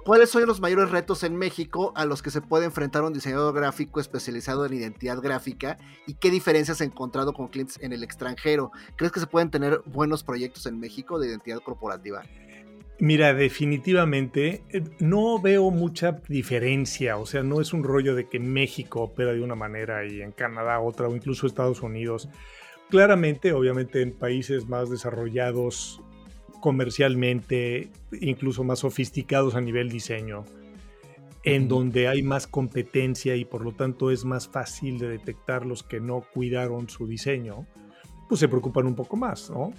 ¿Cuáles son los mayores retos en México a los que se puede enfrentar un diseñador gráfico especializado en identidad gráfica y qué diferencias has encontrado con clientes en el extranjero? ¿Crees que se pueden tener buenos proyectos en México de identidad corporativa? Mira, definitivamente eh, no veo mucha diferencia, o sea, no es un rollo de que México opera de una manera y en Canadá otra o incluso Estados Unidos. Claramente, obviamente en países más desarrollados comercialmente, incluso más sofisticados a nivel diseño, en donde hay más competencia y por lo tanto es más fácil de detectar los que no cuidaron su diseño, pues se preocupan un poco más, ¿no?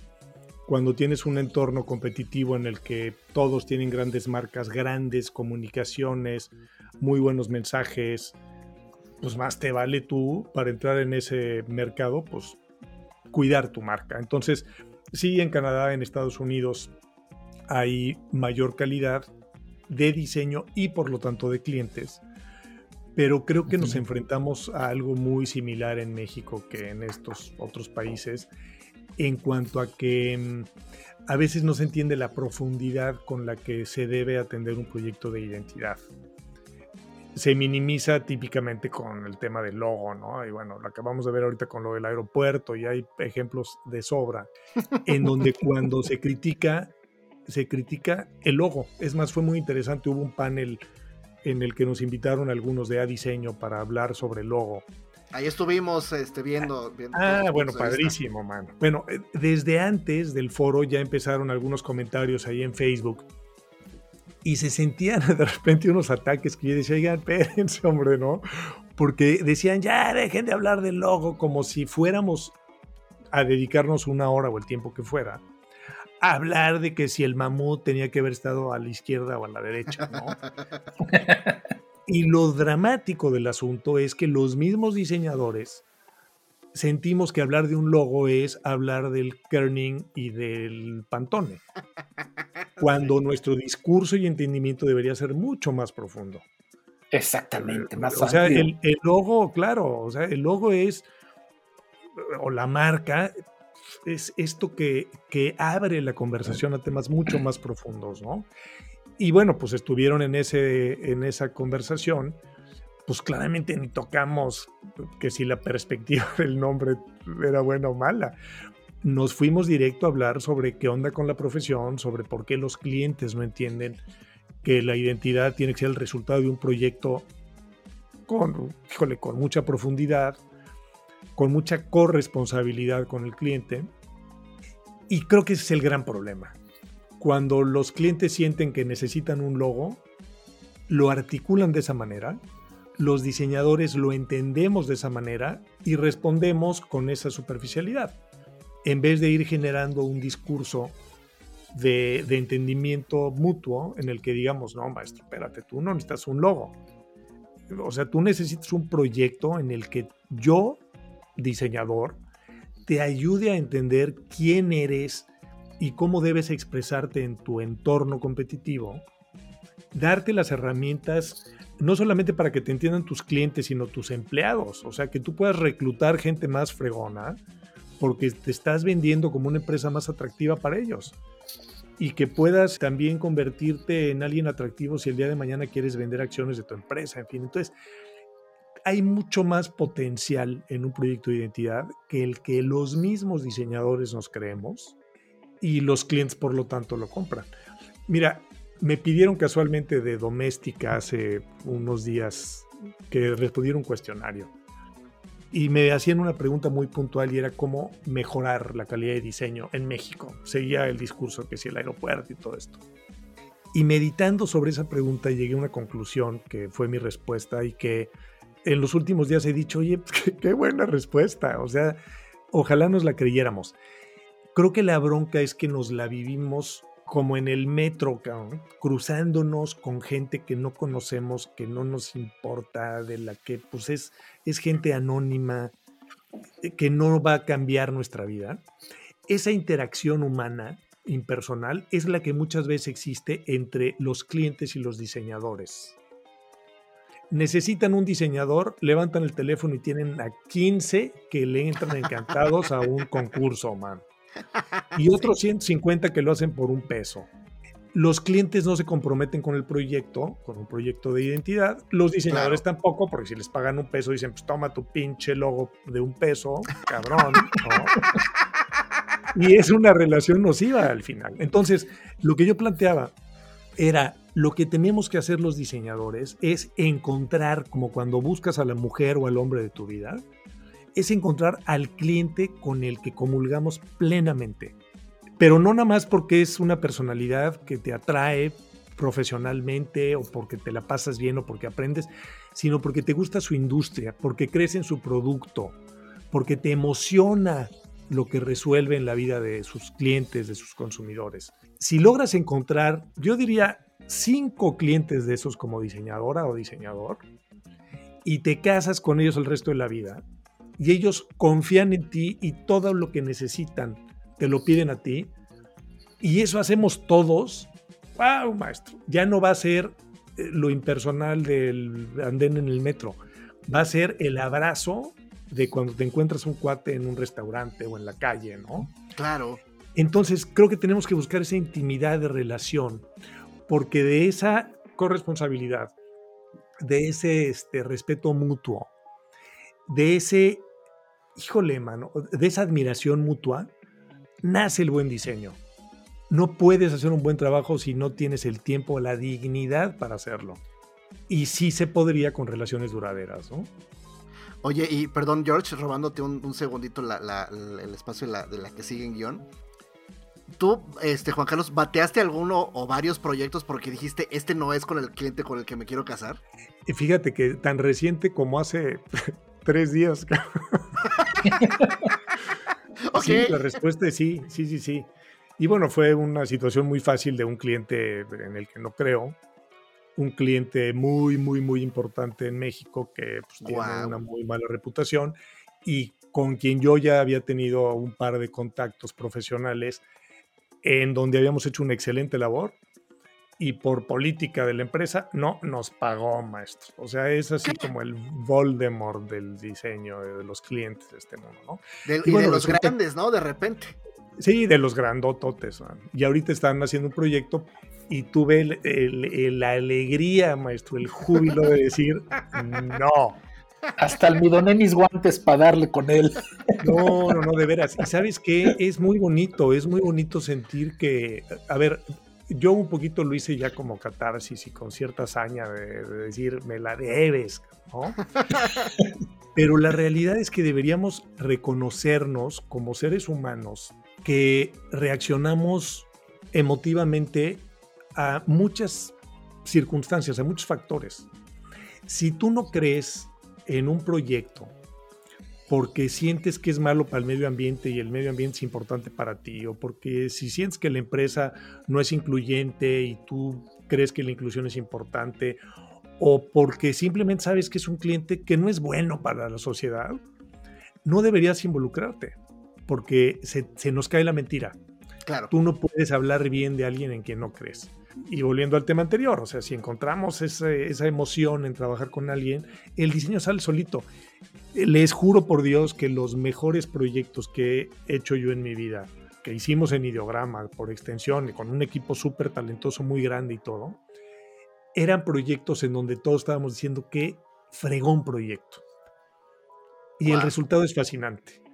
Cuando tienes un entorno competitivo en el que todos tienen grandes marcas, grandes comunicaciones, muy buenos mensajes, pues más te vale tú para entrar en ese mercado, pues cuidar tu marca. Entonces, Sí, en Canadá, en Estados Unidos hay mayor calidad de diseño y por lo tanto de clientes, pero creo que nos enfrentamos a algo muy similar en México que en estos otros países en cuanto a que mm, a veces no se entiende la profundidad con la que se debe atender un proyecto de identidad se minimiza típicamente con el tema del logo, ¿no? Y bueno, lo acabamos de ver ahorita con lo del aeropuerto y hay ejemplos de sobra en donde cuando se critica, se critica el logo. Es más, fue muy interesante, hubo un panel en el que nos invitaron algunos de A Diseño para hablar sobre el logo. Ahí estuvimos este, viendo. viendo ah, bueno, padrísimo, mano. Bueno, eh, desde antes del foro ya empezaron algunos comentarios ahí en Facebook y se sentían de repente unos ataques que yo decía, oigan, espérense, hombre, ¿no? Porque decían, ya dejen de hablar del logo como si fuéramos a dedicarnos una hora o el tiempo que fuera a hablar de que si el mamut tenía que haber estado a la izquierda o a la derecha, ¿no? y lo dramático del asunto es que los mismos diseñadores sentimos que hablar de un logo es hablar del kerning y del pantone cuando nuestro discurso y entendimiento debería ser mucho más profundo. Exactamente, más O sea, el, logo, claro, o sea, el logo es, o la marca, es esto que, que abre la conversación a temas mucho más profundos, ¿no? Y bueno, pues estuvieron en, ese, en esa conversación, pues claramente ni tocamos que si la perspectiva del nombre era buena o mala nos fuimos directo a hablar sobre qué onda con la profesión, sobre por qué los clientes no entienden que la identidad tiene que ser el resultado de un proyecto con, con mucha profundidad, con mucha corresponsabilidad con el cliente. Y creo que ese es el gran problema. Cuando los clientes sienten que necesitan un logo, lo articulan de esa manera, los diseñadores lo entendemos de esa manera y respondemos con esa superficialidad en vez de ir generando un discurso de, entendimiento mutuo en el que digamos, no, maestro, espérate, tú no necesitas un logo. O sea, tú necesitas un proyecto en el que yo, diseñador, te ayude a entender quién eres y cómo debes expresarte en tu entorno competitivo, darte las herramientas no solamente para que te entiendan tus clientes, sino tus empleados, o sea, que tú puedas reclutar gente más fregona, porque te estás vendiendo como una empresa más atractiva para ellos. Y que puedas también convertirte en alguien atractivo si el día de mañana quieres vender acciones de tu empresa, en fin. Entonces, hay mucho más potencial en un proyecto de identidad que el que los mismos diseñadores nos creemos y los clientes por lo tanto lo compran. Mira, me pidieron casualmente de doméstica hace unos días que respondiera un cuestionario. Y me hacían una pregunta muy puntual y era cómo mejorar la calidad de diseño en México. Seguía el discurso que si el aeropuerto y todo esto. Y meditando sobre esa pregunta llegué a una conclusión que fue mi respuesta y que en los últimos días he dicho, oye, qué, qué buena respuesta. O sea, ojalá nos la creyéramos. Creo que la bronca es que nos la vivimos como en el metro, cruzándonos con gente que no conocemos, que no nos importa, de la que pues es, es gente anónima, eh, que no va a cambiar nuestra vida. Esa interacción humana, impersonal, es la que muchas veces existe entre los clientes y los diseñadores. Necesitan un diseñador, levantan el teléfono y tienen a 15 que le entran encantados a un concurso, man y otros 150 que lo hacen por un peso. Los clientes no se comprometen con el proyecto, con un proyecto de identidad. Los diseñadores tampoco, porque si les pagan un peso dicen, pues toma tu pinche logo de un peso, cabrón. y es una relación nociva al final. Entonces, lo que yo planteaba era, lo que tenemos que hacer los diseñadores es encontrar, como cuando buscas a la mujer o al hombre de tu vida, es encontrar al cliente con el que comulgamos plenamente. Pero no nada más porque es una personalidad que te atrae profesionalmente o porque te la pasas bien o porque aprendes, sino porque te gusta su industria, porque crees en su producto, porque te emociona lo que resuelve en la vida de sus clientes, de sus consumidores. Si logras encontrar, yo diría, cinco clientes de esos como diseñadora o diseñador, y te casas con ellos el resto de la vida, y ellos confían en ti y todo lo que necesitan te lo piden a ti. Y eso hacemos todos. ¡Wow, maestro! Ya no va a ser eh, lo impersonal del andén en el metro. Va a ser el abrazo de cuando te encuentras un cuate en un restaurante o en la calle, ¿no? Claro. Entonces, creo que tenemos que buscar esa intimidad de relación, porque de esa corresponsabilidad, de ese este, respeto mutuo, de ese híjole, mano, de esa admiración mutua, nace el buen diseño. No puedes hacer un buen trabajo si no tienes el tiempo o la dignidad para hacerlo. Y sí se podría con relaciones duraderas, ¿no? Oye, y perdón, George, robándote un, segundito el espacio de la, de la, que sigue en guion. Tú, este, Juan Carlos, ¿bateaste alguno o varios proyectos porque dijiste, este no es con el cliente con el que me quiero casar? Y fíjate que tan reciente como hace tres días. Sí, la respuesta es sí, sí, sí, sí. Y bueno, fue una situación muy fácil de un cliente en el que no creo. Un cliente muy, muy, muy importante en México que pues, tiene una muy mala reputación y con quien yo ya había tenido un par de contactos profesionales en donde habíamos hecho una excelente labor y por política de la empresa no nos pagó, maestro. O sea, es así como el Voldemort del diseño de los clientes de este mundo, ¿no? De, y, de los grandes, ¿no? De repente. Sí, de los grandototes. Y ahorita están haciendo un proyecto y tuve la alegría, maestro, el júbilo de decir no. Hasta almidoné mis guantes para darle con él. No, no, no, de veras. Y sabes qué, es muy bonito, es muy bonito sentir que, a ver, yo un poquito lo hice ya como catarsis y con cierta hazaña de, decir, me la debes, ¿no? Pero la realidad es que deberíamos reconocernos como seres humanos que reaccionamos emotivamente a muchas circunstancias, a muchos factores. Si tú no crees en un proyecto porque sientes que es malo para el medio ambiente y el medio ambiente es importante para ti, o porque si sientes que la empresa no es incluyente y tú crees que la inclusión es importante, o porque simplemente sabes que es un cliente que no es bueno para la sociedad, no deberías involucrarte, porque se, nos cae la mentira. Claro. Tú no puedes hablar bien de alguien en quien no crees. Y volviendo al tema anterior, o sea, si encontramos esa emoción en trabajar con alguien, el diseño sale solito. Les juro por Dios que los mejores proyectos que he hecho yo en mi vida, que hicimos en Ideograma, por extensión, con un equipo súper talentoso, muy grande y todo, eran proyectos en donde todos estábamos diciendo que fregón proyecto. Y el resultado es fascinante.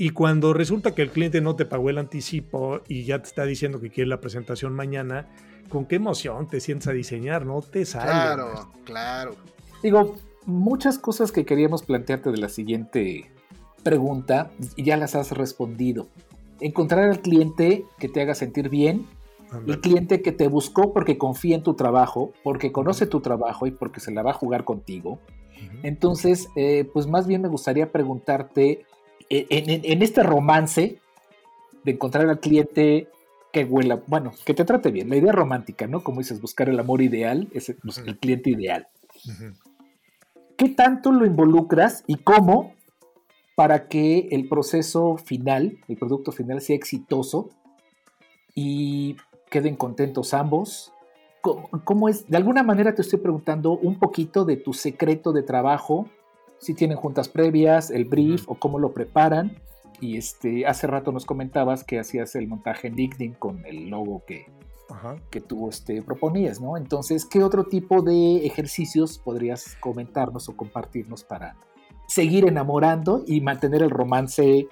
Y cuando resulta que el cliente no te pagó el anticipo y ya te está diciendo que quiere la presentación mañana, con qué emoción te sientes a diseñar, no te sale. Claro, claro. Digo, muchas cosas que queríamos plantearte de la siguiente pregunta y ya las has respondido. Encontrar al cliente que te haga sentir bien, el cliente que te buscó porque confía en tu trabajo, porque conoce tu trabajo y porque se la va a jugar contigo. Entonces, eh, pues más bien me gustaría preguntarte, e, en, este romance de encontrar al cliente que huela, bueno, que te trate bien, la idea romántica, ¿no? Como dices, buscar el amor ideal, es pues, el, cliente ideal. ¿Qué tanto lo involucras y cómo para que el proceso final, el producto final sea exitoso y queden contentos ambos? ¿Cómo, es? De alguna manera te estoy preguntando un poquito de tu secreto de trabajo, si tienen juntas previas, el brief o cómo lo preparan. Y este, hace rato nos comentabas que hacías el montaje en LinkedIn con el logo que, que tú este, proponías, ¿no? Entonces, ¿qué otro tipo de ejercicios podrías comentarnos o compartirnos para seguir enamorando y mantener el romance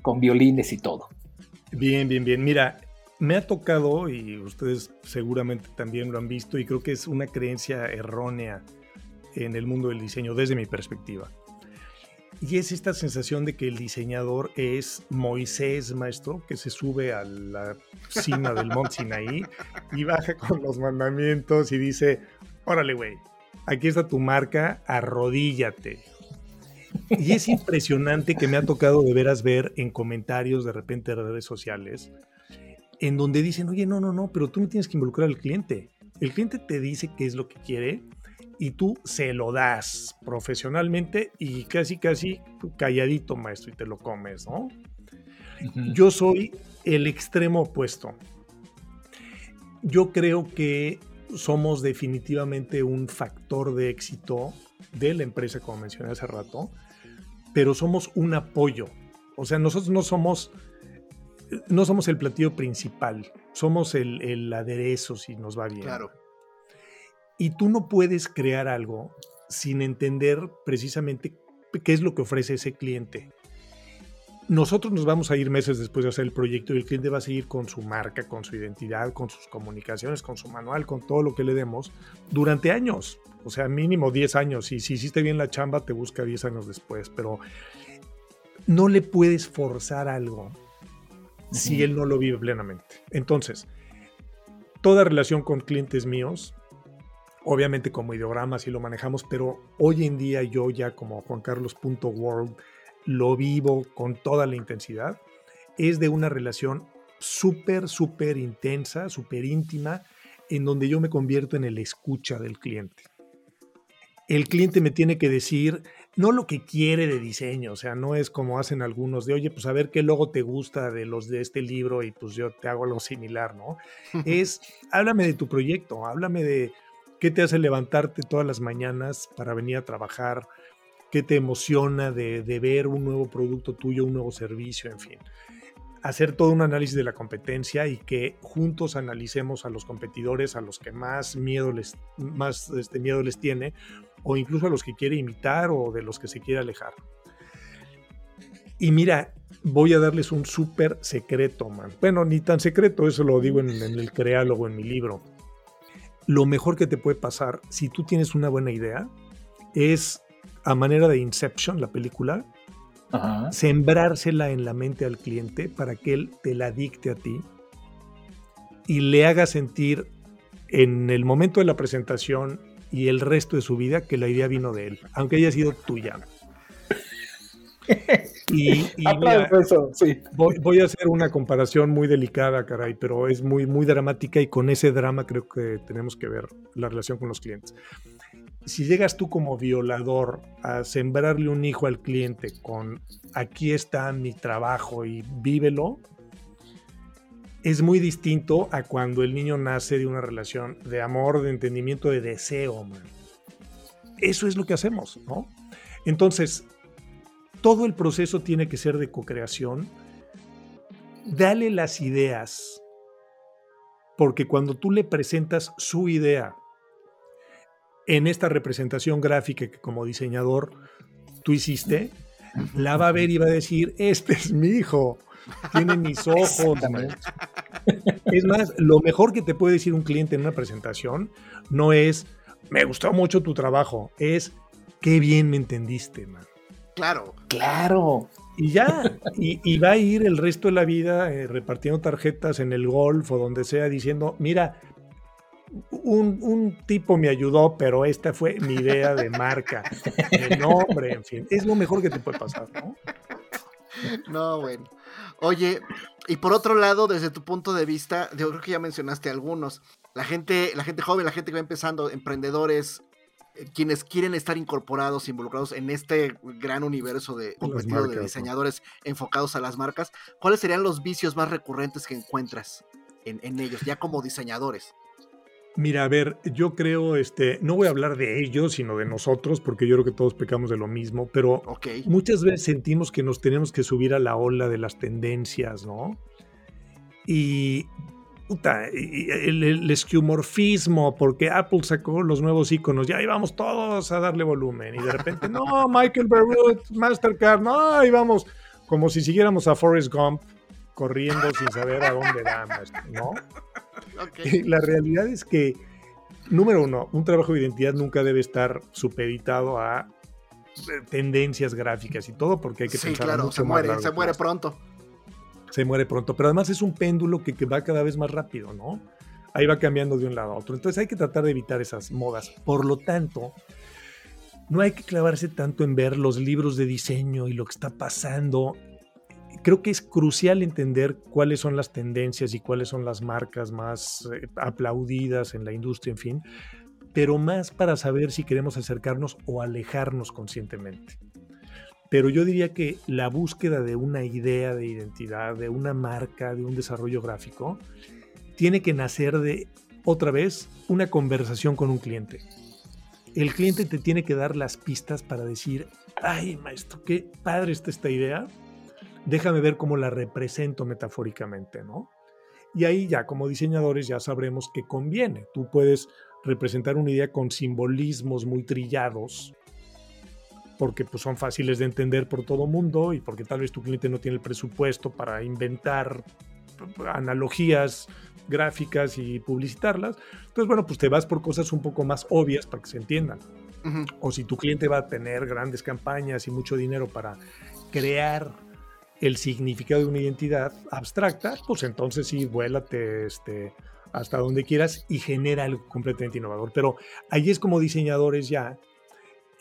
con violines y todo? Bien, bien, bien. Mira, me ha tocado, y ustedes seguramente también lo han visto, y creo que es una creencia errónea en el mundo del diseño desde mi perspectiva. Y es esta sensación de que el diseñador es Moisés, maestro, que se sube a la cima del Monte Sinaí y baja con los mandamientos y dice, órale, güey, aquí está tu marca, arrodíllate. Y es impresionante que me ha tocado de veras ver en comentarios de repente de redes sociales en donde dicen, oye, no, no, no, pero tú no tienes que involucrar al cliente. El cliente te dice qué es lo que quiere y tú se lo das profesionalmente y casi, casi calladito, maestro, y te lo comes, ¿no? Yo soy el extremo opuesto. Yo creo que somos definitivamente un factor de éxito de la empresa, como mencioné hace rato, pero somos un apoyo. O sea, nosotros no somos no somos el platillo principal, somos el, aderezo si nos va bien. Claro. Y tú no puedes crear algo sin entender precisamente qué es lo que ofrece ese cliente. Nosotros nos vamos a ir meses después de hacer el proyecto y el cliente va a seguir con su marca, con su identidad, con sus comunicaciones, con su manual, con todo lo que le demos durante años. O sea, mínimo 10 años. Y si hiciste bien la chamba, te busca 10 años después. Pero no le puedes forzar algo si él no lo vive plenamente. Entonces, toda relación con clientes míos, obviamente como ideograma sí lo manejamos, pero hoy en día yo ya como Juan Carlos.world lo vivo con toda la intensidad, es de una relación súper, súper intensa, súper íntima, en donde yo me convierto en el escucha del cliente. El cliente me tiene que decir, no lo que quiere de diseño, o sea, no es como hacen algunos de, oye, pues a ver qué logo te gusta de los de este libro y pues yo te hago algo similar, ¿no? es, háblame de tu proyecto, háblame de qué te hace levantarte todas las mañanas para venir a trabajar, qué te emociona de, ver un nuevo producto tuyo, un nuevo servicio, en fin hacer todo un análisis de la competencia y que juntos analicemos a los competidores, a los que más miedo les, más este, miedo les tiene, o incluso a los que quiere imitar o de los que se quiere alejar. Y mira, voy a darles un súper secreto, man. Bueno, ni tan secreto, eso lo digo en, el creálogo, en mi libro. Lo mejor que te puede pasar si tú tienes una buena idea es, a manera de Inception, la película, sembrársela en la mente al cliente para que él te la dicte a ti y le haga sentir en el momento de la presentación y el resto de su vida que la idea vino de él, aunque haya sido tuya. Y, voy, a hacer una comparación muy delicada, caray, pero es muy, muy dramática y con ese drama creo que tenemos que ver la relación con los clientes. Si llegas tú como violador a sembrarle un hijo al cliente con aquí está mi trabajo y vívelo, es muy distinto a cuando el niño nace de una relación de amor, de entendimiento, de deseo. Eso es lo que hacemos, ¿no? Entonces, todo el proceso tiene que ser de co-creación. Dale las ideas, porque cuando tú le presentas su idea en esta representación gráfica que como diseñador tú hiciste, la va a ver y va a decir, este es mi hijo, tiene mis ojos. es más, lo mejor que te puede decir un cliente en una presentación no es, me gustó mucho tu trabajo, es, qué bien me entendiste, man. Claro. Claro. Y ya, y, va a ir el resto de la vida eh, repartiendo tarjetas en el golf o donde sea diciendo, mira, un, tipo me ayudó, pero esta fue mi idea de marca, de nombre, en fin. Es lo mejor que te puede pasar, ¿no? No, bueno. Oye, y por otro lado, desde tu punto de vista, yo creo que ya mencionaste algunos. La gente, la gente joven, la gente que va empezando, emprendedores, quienes quieren estar incorporados, involucrados en este gran universo de competido de diseñadores enfocados a las marcas, ¿cuáles serían los vicios más recurrentes que encuentras en, en ellos, ya como diseñadores? Mira, a ver, yo creo, este, no voy a hablar de ellos, sino de nosotros, porque yo creo que todos pecamos de lo mismo, pero muchas veces sentimos que nos tenemos que subir a la ola de las tendencias, ¿no? Y, puta, el, el, esquiomorfismo, porque Apple sacó los nuevos iconos, ya íbamos todos a darle volumen, y de repente, no, Michael Barrett, Mastercard, no, ahí vamos, como si siguiéramos a Forrest Gump corriendo sin saber a dónde vamos, ¿no? La realidad es que, número uno, un trabajo de identidad nunca debe estar supeditado a eh, tendencias gráficas y todo, porque hay que sí, pensar claro, se muere, se muere pronto. Se muere pronto, pero además es un péndulo que, va cada vez más rápido, ¿no? Ahí va cambiando de un lado a otro. Entonces hay que tratar de evitar esas modas. Por lo tanto, no hay que clavarse tanto en ver los libros de diseño y lo que está pasando creo que es crucial entender cuáles son las tendencias y cuáles son las marcas más eh, aplaudidas en la industria, en fin, pero más para saber si queremos acercarnos o alejarnos conscientemente. Pero yo diría que la búsqueda de una idea de identidad, de una marca, de un desarrollo gráfico, tiene que nacer de, otra vez, una conversación con un cliente. El cliente te tiene que dar las pistas para decir, ay maestro, qué padre está esta idea, déjame ver cómo la represento metafóricamente, ¿no? Y ahí ya como diseñadores ya sabremos que conviene. Tú puedes representar una idea con simbolismos muy trillados, porque pues, son fáciles de entender por todo mundo y porque tal vez tu cliente no tiene el presupuesto para inventar analogías gráficas y publicitarlas. Entonces, bueno, pues te vas por cosas un poco más obvias para que se entiendan. O si tu cliente va a tener grandes campañas y mucho dinero para crear el significado de una identidad abstracta, pues entonces sí, vuélate este, hasta donde quieras y genera algo completamente innovador. Pero ahí es como diseñadores ya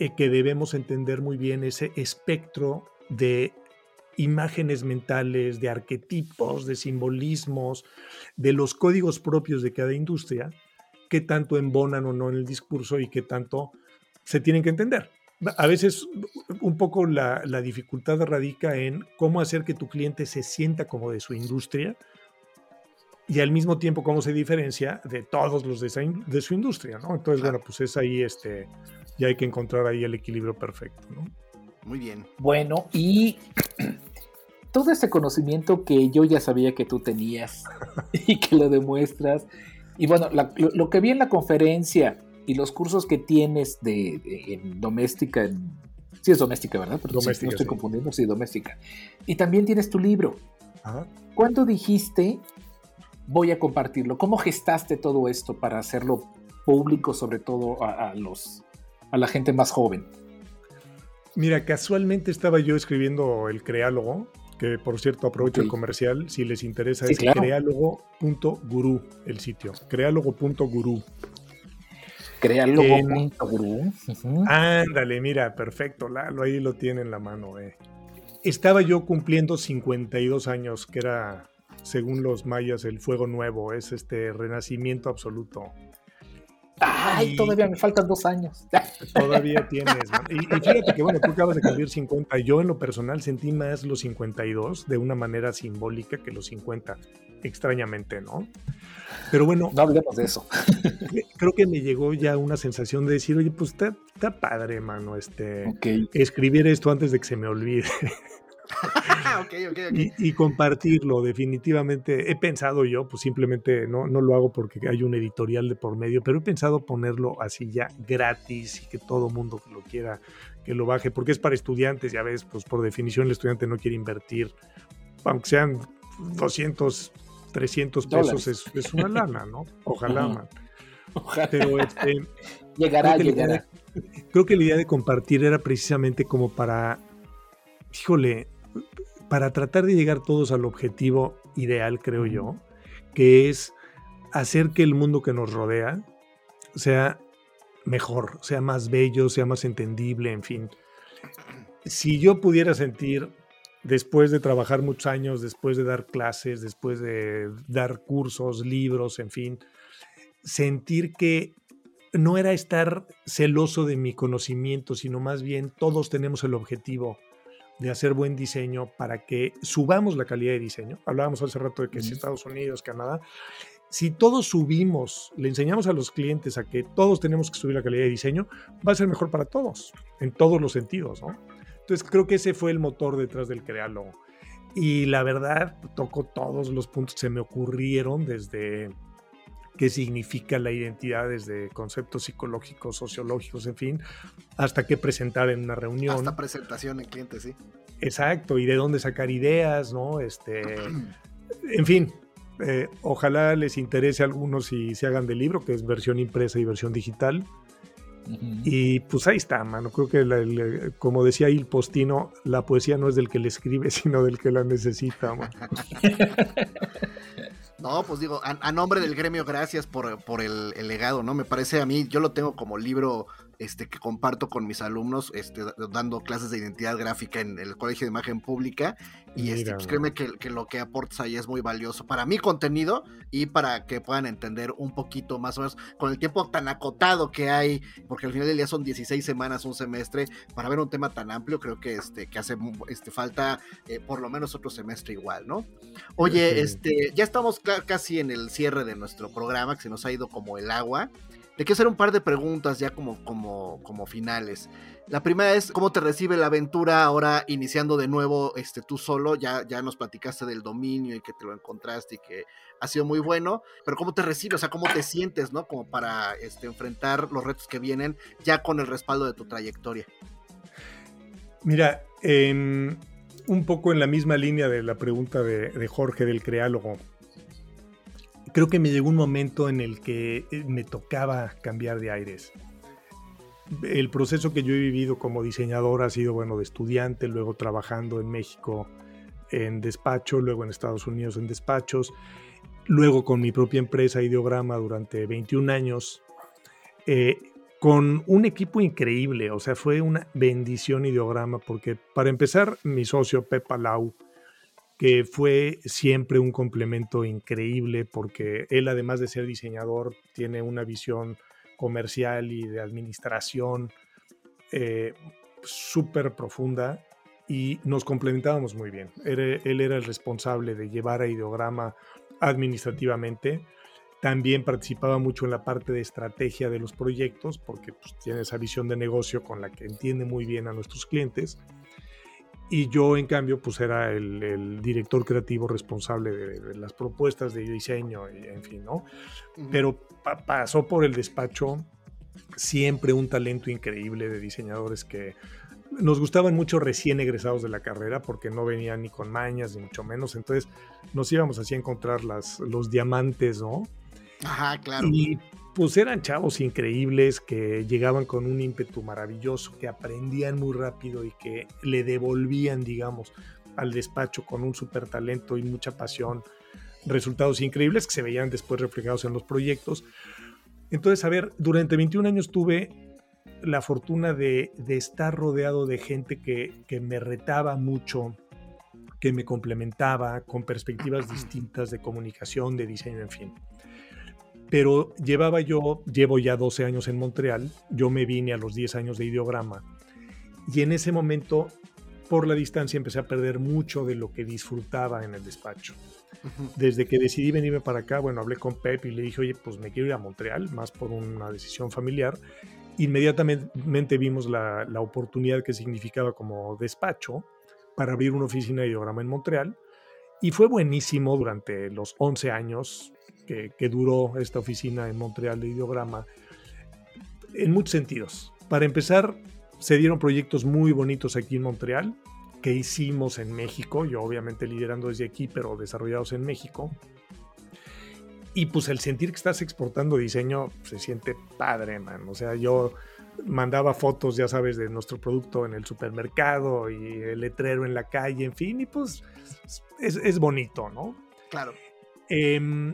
eh, que debemos entender muy bien ese espectro de imágenes mentales, de arquetipos, de simbolismos, de los códigos propios de cada industria, que tanto embonan o no en el discurso y que tanto se tienen que entender a veces un poco la, dificultad radica en cómo hacer que tu cliente se sienta como de su industria y al mismo tiempo cómo se diferencia de todos los de, su industria, ¿no? Entonces, bueno, pues es ahí, este, ya hay que encontrar ahí el equilibrio perfecto, ¿no? Muy bien. Bueno, y todo este conocimiento que yo ya sabía que tú tenías y que lo demuestras, y bueno, lo que vi en la conferencia, y los cursos que tienes de, en doméstica, sí es doméstica, ¿verdad? Pero no estoy confundiendo, sí, doméstica. Y también tienes tu libro. ¿Cuándo dijiste voy a compartirlo? ¿Cómo gestaste todo esto para hacerlo público, sobre todo a, los, a la gente más joven? Mira, casualmente estaba yo escribiendo el creálogo, que por cierto aprovecho el comercial, si les interesa, es creálogo.guru el sitio, creálogo.guru. Créalo, Ándale, mira, perfecto, Lalo, ahí lo tiene en la mano. Eh. Estaba yo cumpliendo 52 años, que era, según los mayas, el fuego nuevo, es este renacimiento absoluto. Ay, todavía me faltan dos años. Todavía tienes. Y, y, fíjate que, bueno, tú acabas de cumplir 50. Yo, en lo personal, sentí más los 52 de una manera simbólica que los 50, extrañamente, ¿no? Pero bueno. No hablemos de eso. Creo que me llegó ya una sensación de decir, oye, pues está, está padre, mano, este, escribir esto antes de que se me olvide. Y, compartirlo, definitivamente. He pensado yo, pues simplemente no, no lo hago porque hay un editorial de por medio, pero he pensado ponerlo así ya gratis y que todo mundo que lo quiera que lo baje, porque es para estudiantes, ya ves, pues por definición el estudiante no quiere invertir, aunque sean 200, 300 pesos, es, una lana, ¿no? Ojalá, man. Pero este, llegará, llegará. creo que la idea de compartir era precisamente como para, híjole, para tratar de llegar todos al objetivo ideal, creo yo, que es hacer que el mundo que nos rodea sea mejor, sea más bello, sea más entendible, en fin. Si yo pudiera sentir, después de trabajar muchos años, después de dar clases, después de dar cursos, libros, en fin, sentir que no era estar celoso de mi conocimiento, sino más bien todos tenemos el objetivo de hacer buen diseño para que subamos la calidad de diseño. Hablábamos hace rato de que si Estados Unidos, Canadá, si todos subimos, le enseñamos a los clientes a que todos tenemos que subir la calidad de diseño, va a ser mejor para todos, en todos los sentidos, ¿no? Entonces creo que ese fue el motor detrás del crearlo. Y la verdad, tocó todos los puntos que se me ocurrieron desde qué significa la identidad desde conceptos psicológicos, sociológicos, en fin, hasta qué presentar en una reunión. Hasta presentación en clientes, sí. Exacto, y de dónde sacar ideas, ¿no? Este, en fin, eh, ojalá les interese a algunos y se hagan del libro, que es versión impresa y versión digital. Y pues ahí está, mano. Creo que, como decía ahí el postino, la poesía no es del que le escribe, sino del que la necesita, mano. No, pues digo, a, nombre del gremio, gracias por, por el, el, legado, ¿no? Me parece a mí, yo lo tengo como libro este, que comparto con mis alumnos, este, dando clases de identidad gráfica en el Colegio de Imagen Pública. Y este, pues créeme que, lo que aportas ahí es muy valioso para mi contenido y para que puedan entender un poquito más o menos con el tiempo tan acotado que hay, porque al final del día son 16 semanas, un semestre, para ver un tema tan amplio, creo que, este, que hace este, falta eh, por lo menos otro semestre igual, ¿no? Oye, este, ya estamos casi en el cierre de nuestro programa, que se nos ha ido como el agua. Te quiero hacer un par de preguntas ya como, como, como finales. La primera es, ¿cómo te recibe la aventura ahora iniciando de nuevo este, tú solo? Ya, ya nos platicaste del dominio y que te lo encontraste y que ha sido muy bueno, pero ¿cómo te recibe? O sea, ¿cómo te sientes, no? Como para este, enfrentar los retos que vienen ya con el respaldo de tu trayectoria. Mira, un poco en la misma línea de la pregunta de, de Jorge del creálogo, creo que me llegó un momento en el que eh, me tocaba cambiar de aires. El proceso que yo he vivido como diseñador ha sido, bueno, de estudiante, luego trabajando en México en despacho, luego en Estados Unidos en despachos, luego con mi propia empresa Ideograma durante 21 años, eh, con un equipo increíble, o sea, fue una bendición Ideograma, porque para empezar, mi socio Pepa Lau, que fue siempre un complemento increíble porque él además de ser diseñador tiene una visión comercial y de administración eh, súper profunda y nos complementábamos muy bien. Él, era el responsable de llevar a Ideograma administrativamente. También participaba mucho en la parte de estrategia de los proyectos porque pues, tiene esa visión de negocio con la que entiende muy bien a nuestros clientes y yo en cambio pues era el, director creativo responsable de, las propuestas de diseño y en fin, ¿no? Pero pasó por el despacho siempre un talento increíble de diseñadores que nos gustaban mucho recién egresados de la carrera porque no venían ni con mañas ni mucho menos, entonces nos íbamos así a encontrar las, los diamantes, ¿no? Ajá, claro pues eran chavos increíbles que llegaban con un ímpetu maravilloso, que aprendían muy rápido y que le devolvían, digamos, al despacho con un súper talento y mucha pasión, resultados increíbles que se veían después reflejados en los proyectos. Entonces, a ver, durante 21 años tuve la fortuna de, estar rodeado de gente que, que me retaba mucho, que me complementaba con perspectivas distintas de comunicación, de diseño, en fin pero llevaba yo, llevo ya 12 años en Montreal, yo me vine a los 10 años de ideograma y en ese momento, por la distancia, empecé a perder mucho de lo que disfrutaba en el despacho. Desde que decidí venirme para acá, bueno, hablé con Pep y le dije, oye, pues me quiero ir a Montreal, más por una decisión familiar. Inmediatamente vimos la, la oportunidad que significaba como despacho para abrir una oficina de ideograma en Montreal. Y fue buenísimo durante los 11 años que, que duró esta oficina en Montreal de ideograma, en muchos sentidos. Para empezar, se dieron proyectos muy bonitos aquí en Montreal que hicimos en México, yo obviamente liderando desde aquí, pero desarrollados en México. Y pues el sentir que estás exportando diseño se siente padre, man. O sea, yo mandaba fotos, ya sabes, de nuestro producto en el supermercado y el letrero en la calle, en fin, y pues es, bonito, ¿no? Claro. Em,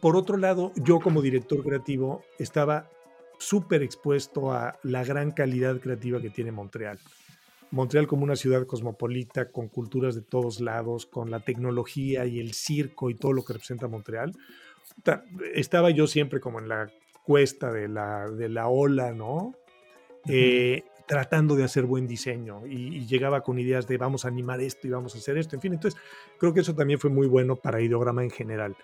por otro lado, yo como director creativo estaba súper expuesto a la gran calidad creativa que tiene Montreal. Montreal como una ciudad cosmopolita, con culturas de todos lados, con la tecnología y el circo y todo lo que representa Montreal. Estaba yo siempre como en la cuesta de la, de la ola, ¿no? Eh, tratando de hacer buen diseño y, llegaba con ideas de vamos a animar esto y vamos a hacer esto, en fin, entonces creo que eso también fue muy bueno para ideograma en general.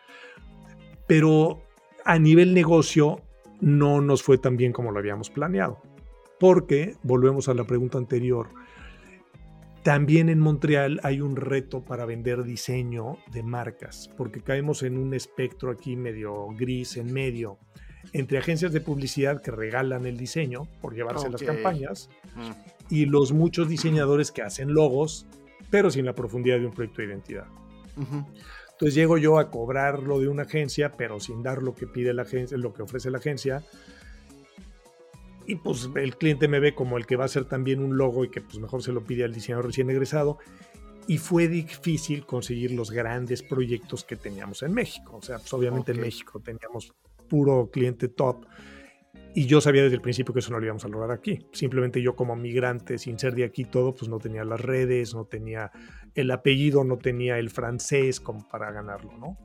Pero a nivel negocio no nos fue tan bien como lo habíamos planeado, porque volvemos a la pregunta anterior, también en Montreal hay un reto para vender diseño de marcas, porque caemos en un espectro aquí medio gris en medio entre agencias de publicidad que regalan el diseño por llevarse las campañas mm. y los muchos diseñadores que hacen logos, pero sin la profundidad de un proyecto de identidad. Entonces llego yo a cobrar lo de una agencia, pero sin dar lo que pide la agencia, lo que ofrece la agencia, y pues el cliente me ve como el que va a hacer también un logo y que pues mejor se lo pide al diseñador recién egresado. Y fue difícil conseguir los grandes proyectos que teníamos en México. O sea, pues obviamente en México teníamos puro cliente top. Y yo sabía desde el principio que eso no lo íbamos a lograr aquí. Simplemente yo como migrante, sin ser de aquí todo, pues no tenía las redes, no tenía el apellido, no tenía el francés como para ganarlo, ¿no?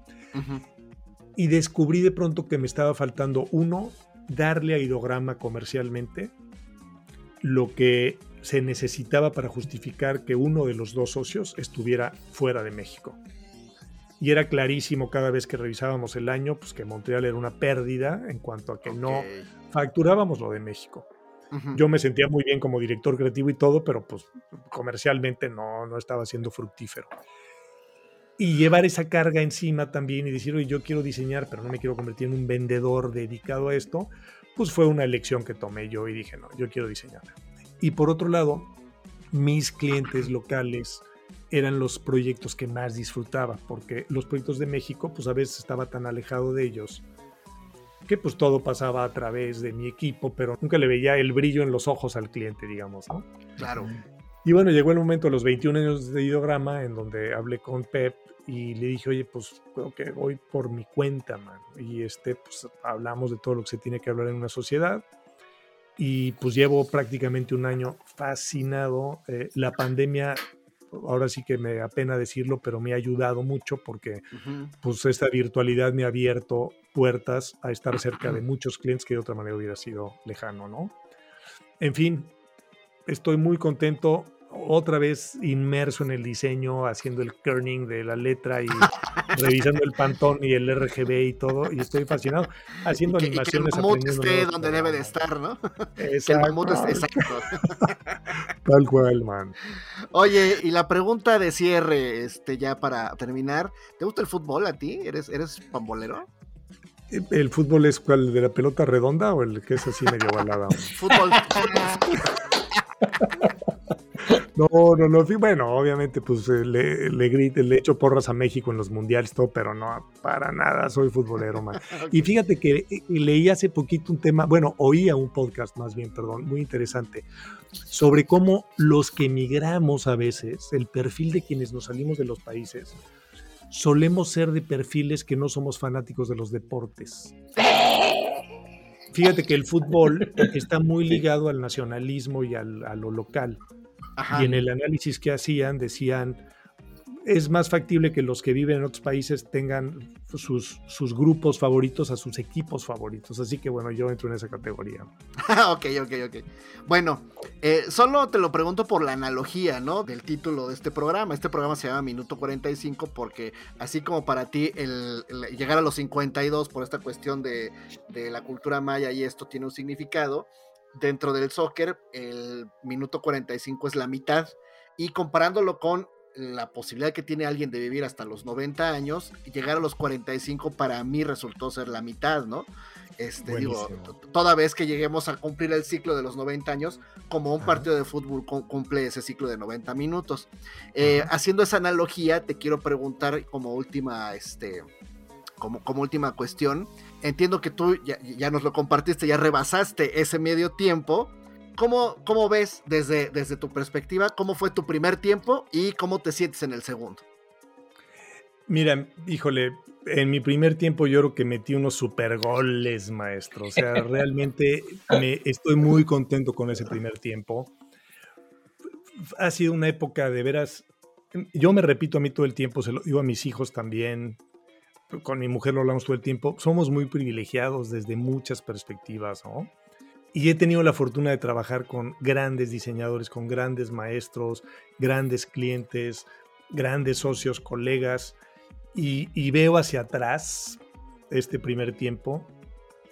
Y descubrí de pronto que me estaba faltando uno, darle a Idograma comercialmente lo que se necesitaba para justificar que uno de los dos socios estuviera fuera de México. Y era clarísimo cada vez que revisábamos el año, pues que Montreal era una pérdida en cuanto a que no facturábamos lo de México. Yo me sentía muy bien como director creativo y todo, pero pues comercialmente no, no estaba siendo fructífero y llevar esa carga encima también y decir, oye, yo quiero diseñar, pero no me quiero convertir en un vendedor dedicado a esto, pues fue una elección que tomé yo y dije, no, yo quiero diseñar. Y por otro lado, mis clientes locales eran los proyectos que más disfrutaba, porque los proyectos de México, pues a veces estaba tan alejado de ellos que pues todo pasaba a través de mi equipo, pero nunca le veía el brillo en los ojos al cliente, digamos, ¿no? Claro. Y bueno, llegó el momento, los 21 años de ideograma, en donde hablé con Pep y le dije, oye, pues creo que voy por mi cuenta, man. Y este, pues hablamos de todo lo que se tiene que hablar en una sociedad. Y pues llevo prácticamente un año fascinado. Eh, la pandemia, ahora sí que me apena decirlo, pero me ha ayudado mucho porque pues esta virtualidad me ha abierto puertas a estar cerca de muchos clientes que de otra manera hubiera sido lejano, ¿no? En fin, estoy muy contento otra vez inmerso en el diseño, haciendo el kerning de la letra y revisando el pantón y el RGB y todo, y estoy fascinado haciendo animaciones. que el mamut esté donde debe de estar, ¿no? que el mamut esté exacto. Tal cual, man. Oye, y la pregunta de cierre, este, ya para terminar, ¿te gusta el fútbol a ti? ¿Eres, eres pambolero? ¿El fútbol es cuál? ¿De la pelota redonda o el que es así medio balada? fútbol. No, no, no. Bueno, obviamente, pues eh, le, le, grite, le echo porras a México en los mundiales, todo, pero no, para nada, soy futbolero, man. Y fíjate que eh, leí hace poquito un tema, bueno, oía un podcast más bien, perdón, muy interesante, sobre cómo los que emigramos a veces, el perfil de quienes nos salimos de los países, solemos ser de perfiles que no somos fanáticos de los deportes. Fíjate que el fútbol está muy ligado al nacionalismo y al, a lo local. Y en el análisis que hacían decían, es más factible que los que viven en otros países tengan sus, sus grupos favoritos a sus equipos favoritos. Así que bueno, yo entro en esa categoría. ok, ok, ok. Bueno, eh, solo te lo pregunto por la analogía, ¿no? Del título de este programa. Este programa se llama Minuto 45 porque así como para ti el, llegar a los 52 por esta cuestión de, de la cultura maya y esto tiene un significado, dentro del soccer el minuto 45 es la mitad. y comparándolo con la posibilidad que tiene alguien de vivir hasta los 90 años, llegar a los 45 para mí resultó ser la mitad, ¿no? Este, digo, toda vez que lleguemos a cumplir el ciclo de los 90 años, como un partido de fútbol cumple ese ciclo de 90 minutos. Eh, haciendo esa analogía, te quiero preguntar como última, este, como, como última cuestión. Entiendo que tú ya, ya, nos lo compartiste, ya rebasaste ese medio tiempo. ¿Cómo, cómo ves desde, desde tu perspectiva cómo fue tu primer tiempo y cómo te sientes en el segundo? Mira, híjole, en mi primer tiempo yo creo que metí unos super goles, maestro. O sea, realmente me estoy muy contento con ese primer tiempo. Ha sido una época de veras. Yo me repito a mí todo el tiempo, se lo digo a mis hijos también. Con mi mujer lo hablamos todo el tiempo. Somos muy privilegiados desde muchas perspectivas, ¿no? Y he tenido la fortuna de trabajar con grandes diseñadores, con grandes maestros, grandes clientes, grandes socios, colegas y, veo hacia atrás este primer tiempo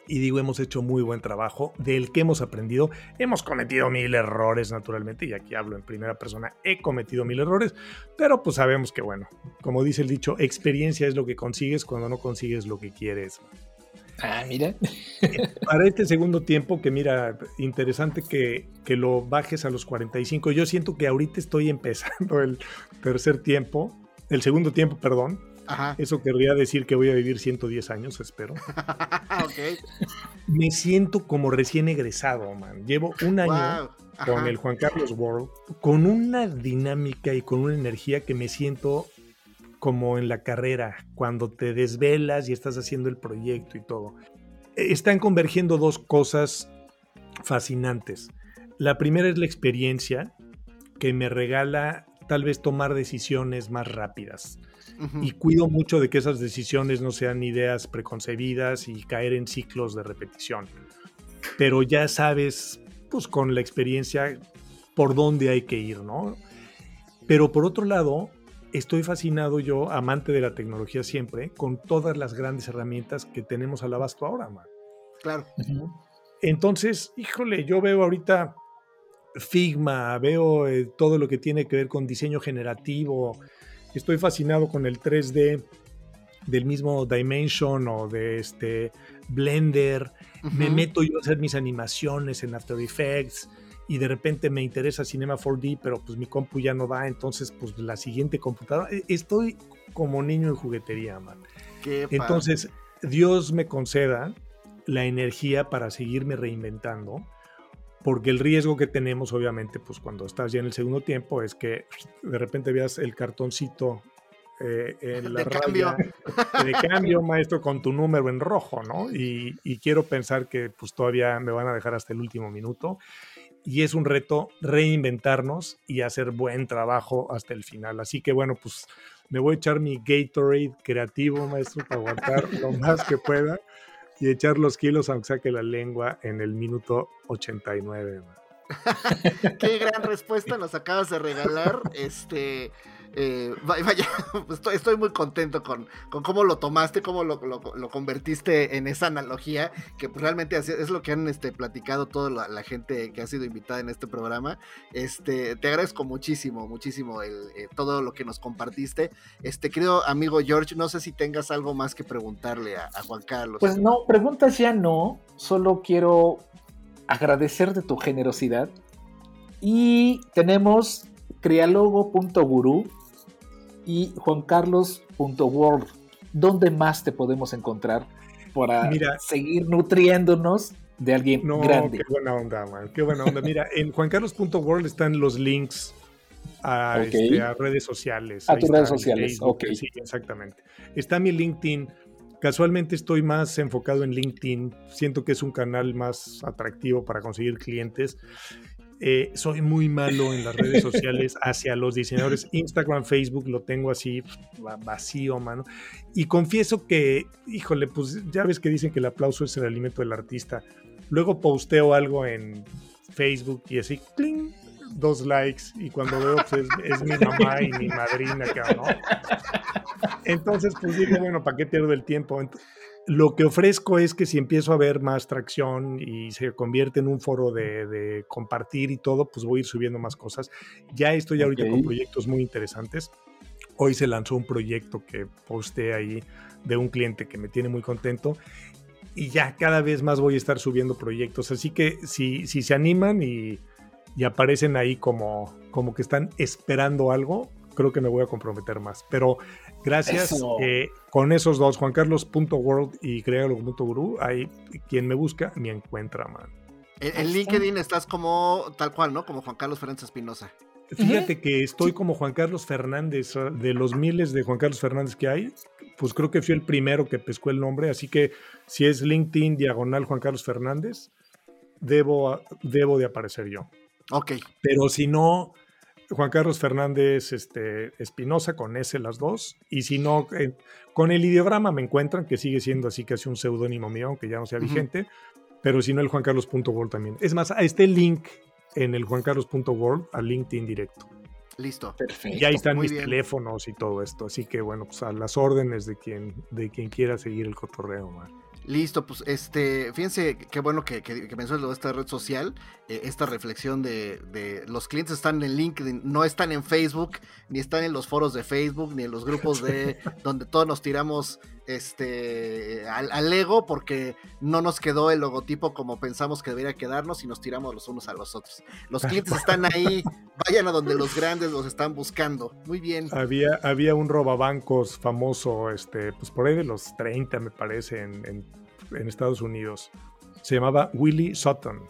y digo, hemos hecho muy buen trabajo, del que hemos aprendido. Hemos cometido mil errores, naturalmente, y aquí hablo en primera persona, he cometido mil errores, pero pues sabemos que, bueno, como dice el dicho, experiencia es lo que consigues cuando no consigues lo que quieres. Ah, mira. Para este segundo tiempo, que mira, interesante que, que lo bajes a los 45. Yo siento que ahorita estoy empezando el tercer tiempo, el segundo tiempo, perdón, eso querría decir que voy a vivir 110 años, espero. Me siento como recién egresado, man. Llevo un año con el Juan Carlos World, con una dinámica y con una energía que me siento como en la carrera, cuando te desvelas y estás haciendo el proyecto y todo. Están convergiendo dos cosas fascinantes. La primera es la experiencia que me regala tal vez tomar decisiones más rápidas y cuido mucho de que esas decisiones no sean ideas preconcebidas y caer en ciclos de repetición. Pero ya sabes, pues con la experiencia, por dónde hay que ir, ¿no? Pero por otro lado, estoy fascinado yo, amante de la tecnología siempre, con todas las grandes herramientas que tenemos al abasto ahora, man. Claro. Entonces, híjole, yo veo ahorita Figma, veo eh, todo lo que tiene que ver con diseño generativo, estoy fascinado con el 3D del mismo Dimension o de este Blender. Me meto yo a hacer mis animaciones en After Effects y de repente me interesa Cinema 4D, pero pues mi compu ya no da, entonces pues la siguiente computadora. E, estoy como niño en juguetería, man. entonces, Dios me conceda la energía para seguirme reinventando porque el riesgo que tenemos, obviamente, pues cuando estás ya en el segundo tiempo, es que de repente veas el cartoncito eh, en la de cambio. de cambio, maestro, con tu número en rojo, ¿no? Y, quiero pensar que pues todavía me van a dejar hasta el último minuto. Y es un reto reinventarnos y hacer buen trabajo hasta el final. Así que bueno, pues me voy a echar mi Gatorade creativo, maestro, para aguantar lo más que pueda y echar los kilos aunque saque la lengua en el minuto 89. Qué gran respuesta nos acabas de regalar. Este, eh, vaya, estoy, muy contento con, con cómo lo tomaste, cómo lo, convertiste en esa analogía, que pues, realmente es lo que han este, platicado toda la, gente que ha sido invitada en este programa. Este, te agradezco muchísimo, muchísimo el, eh, todo lo que nos compartiste. Este, querido amigo George, no sé si tengas algo más que preguntarle a, Juan Carlos. Pues no, preguntas ya no, solo quiero agradecer de tu generosidad. Y tenemos crialogo.guru y juancarlos.world. ¿Dónde más te podemos encontrar para seguir nutriéndonos de alguien no, grande? Qué buena onda, man. Qué buena onda. Mira, en juancarlos.world están los links a, este, redes sociales. A tus redes sociales, ok. Sí, exactamente. Está mi LinkedIn. Casualmente estoy más enfocado en LinkedIn. Siento que es un canal más atractivo para conseguir clientes. Eh, soy muy malo en las redes sociales hacia los diseñadores. Instagram, Facebook lo tengo así vacío, mano. Y confieso que, híjole, pues ya ves que dicen que el aplauso es el alimento del artista. Luego posteo algo en Facebook y así, ¡cling! dos likes y cuando veo pues es, mi mamá y mi madrina, ¿no? Entonces pues digo, bueno, ¿para qué pierdo el tiempo? Lo que ofrezco es que si empiezo a ver más tracción y se convierte en un foro de, compartir y todo, pues voy a ir subiendo más cosas. Ya estoy ahorita con proyectos muy interesantes. Hoy se lanzó un proyecto que posté ahí de un cliente que me tiene muy contento y ya cada vez más voy a estar subiendo proyectos. Así que si, si se animan y, y aparecen ahí como, como que están esperando algo, creo que me voy a comprometer más. Pero gracias. Eh, con esos dos, juancarlos.world y crealo.guru, ahí quien me busca me encuentra, man. En, LinkedIn estás como tal cual, ¿no? Como Juan Carlos Fernández Espinosa. Fíjate que estoy como Juan Carlos Fernández, ah, de los miles de Juan Carlos Fernández que hay, pues creo que fui el primero que pescó el nombre, así que si es LinkedIn diagonal Juan Carlos Fernández, debo, debo de aparecer yo. Ok. Pero si no, Juan Carlos Fernández este, Espinosa con S las dos. Y si no, eh, con el ideograma me encuentran, que sigue siendo así casi un seudónimo mío, aunque ya no sea vigente. Pero si no, el juancarlos.world también. Es más, a este link en el juancarlos.world al LinkedIn directo. Listo. Perfecto. Y ahí están mis teléfonos y todo esto. Así que bueno, pues a las órdenes de quien, de quien quiera seguir el cotorreo, man. Listo, pues este, fíjense qué bueno que, que, que mencionas de esta red social, eh, esta reflexión de, los clientes están en LinkedIn, no están en Facebook, ni están en los foros de Facebook, ni en los grupos de donde todos nos tiramos este al, al, ego porque no nos quedó el logotipo como pensamos que debería quedarnos y nos tiramos los unos a los otros. Los clientes están ahí, vayan a donde los grandes los están buscando. Muy bien. Había, había un robabancos famoso, este, pues por ahí de los 30 me parece, en, en Estados Unidos. Se llamaba Willie Sutton.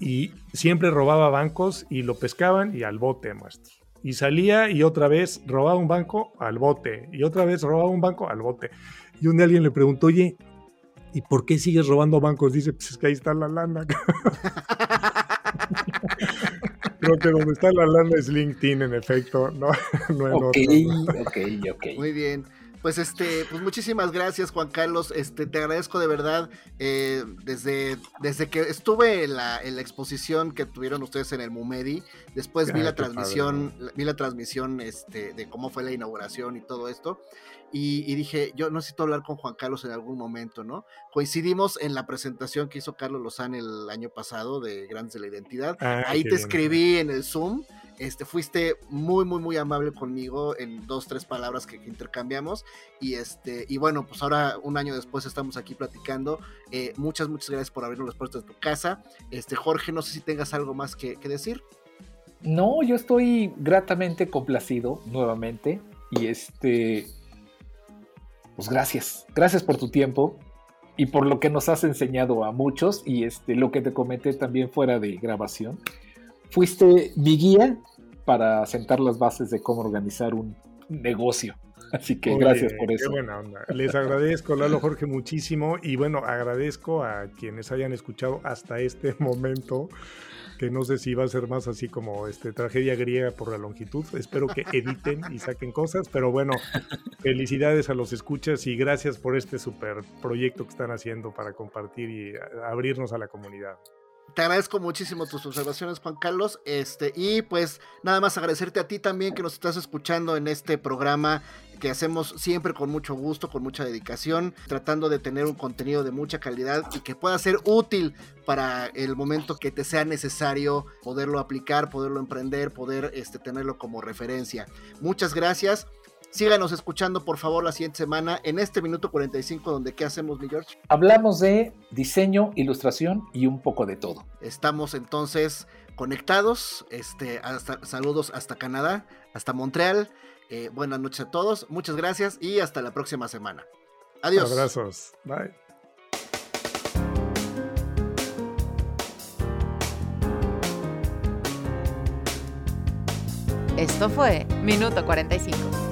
Y siempre robaba bancos y lo pescaban y al bote, maestro y salía y otra vez robaba un banco al bote y otra vez robaba un banco al bote. Y un día alguien le preguntó, oye, ¿y por qué sigues robando bancos? Dice, pues es que ahí está la lana. Creo que donde está la lana es LinkedIn, en efecto, no, no en otro. Ok, ok. Muy bien. Pues este, pues muchísimas gracias, Juan Carlos. Este, te agradezco de verdad. Eh, desde, desde que estuve en la, en la, exposición que tuvieron ustedes en el Mumedi, después vi la transmisión, vi la transmisión este, de cómo fue la inauguración y todo esto. Y, dije, yo necesito hablar con Juan Carlos en algún momento, ¿no? Coincidimos en la presentación que hizo Carlos Lozán el año pasado de Grandes de la Identidad. Ah, Ahí te escribí en el Zoom este, fuiste muy, muy, muy amable conmigo en dos, tres palabras que, intercambiamos. Y este, y bueno, pues ahora, un año después, estamos aquí platicando. Eh, muchas, muchas gracias por abrirnos las puertas de tu casa. Este, Jorge, no sé si tengas algo más que, decir. No, yo estoy gratamente complacido nuevamente. Y este. Pues gracias. Gracias por tu tiempo y por lo que nos has enseñado a muchos y este lo que te comenté también fuera de grabación fuiste mi guía para sentar las bases de cómo organizar un negocio. Así que gracias por eso. Qué buena onda. Les agradezco, Lalo Jorge, muchísimo. Y bueno, agradezco a quienes hayan escuchado hasta este momento, que no sé si va a ser más así como este, tragedia griega por la longitud. Espero que editen y saquen cosas. Pero bueno, felicidades a los escuchas y gracias por este super proyecto que están haciendo para compartir y abrirnos a la comunidad. Te agradezco muchísimo tus observaciones, Juan Carlos. Este, y pues nada más agradecerte a ti también que nos estás escuchando en este programa que hacemos siempre con mucho gusto, con mucha dedicación, tratando de tener un contenido de mucha calidad y que pueda ser útil para el momento que te sea necesario poderlo aplicar, poderlo emprender, poder este, tenerlo como referencia. Muchas gracias. Síganos escuchando, por favor, la siguiente semana en este minuto 45, donde ¿qué hacemos, mi George? Hablamos de diseño, ilustración y un poco de todo. Estamos entonces conectados. Este, hasta, saludos hasta Canadá, hasta Montreal. Eh, buenas noches a todos, muchas gracias y hasta la próxima semana. Adiós. Abrazos. Bye. Esto fue Minuto 45.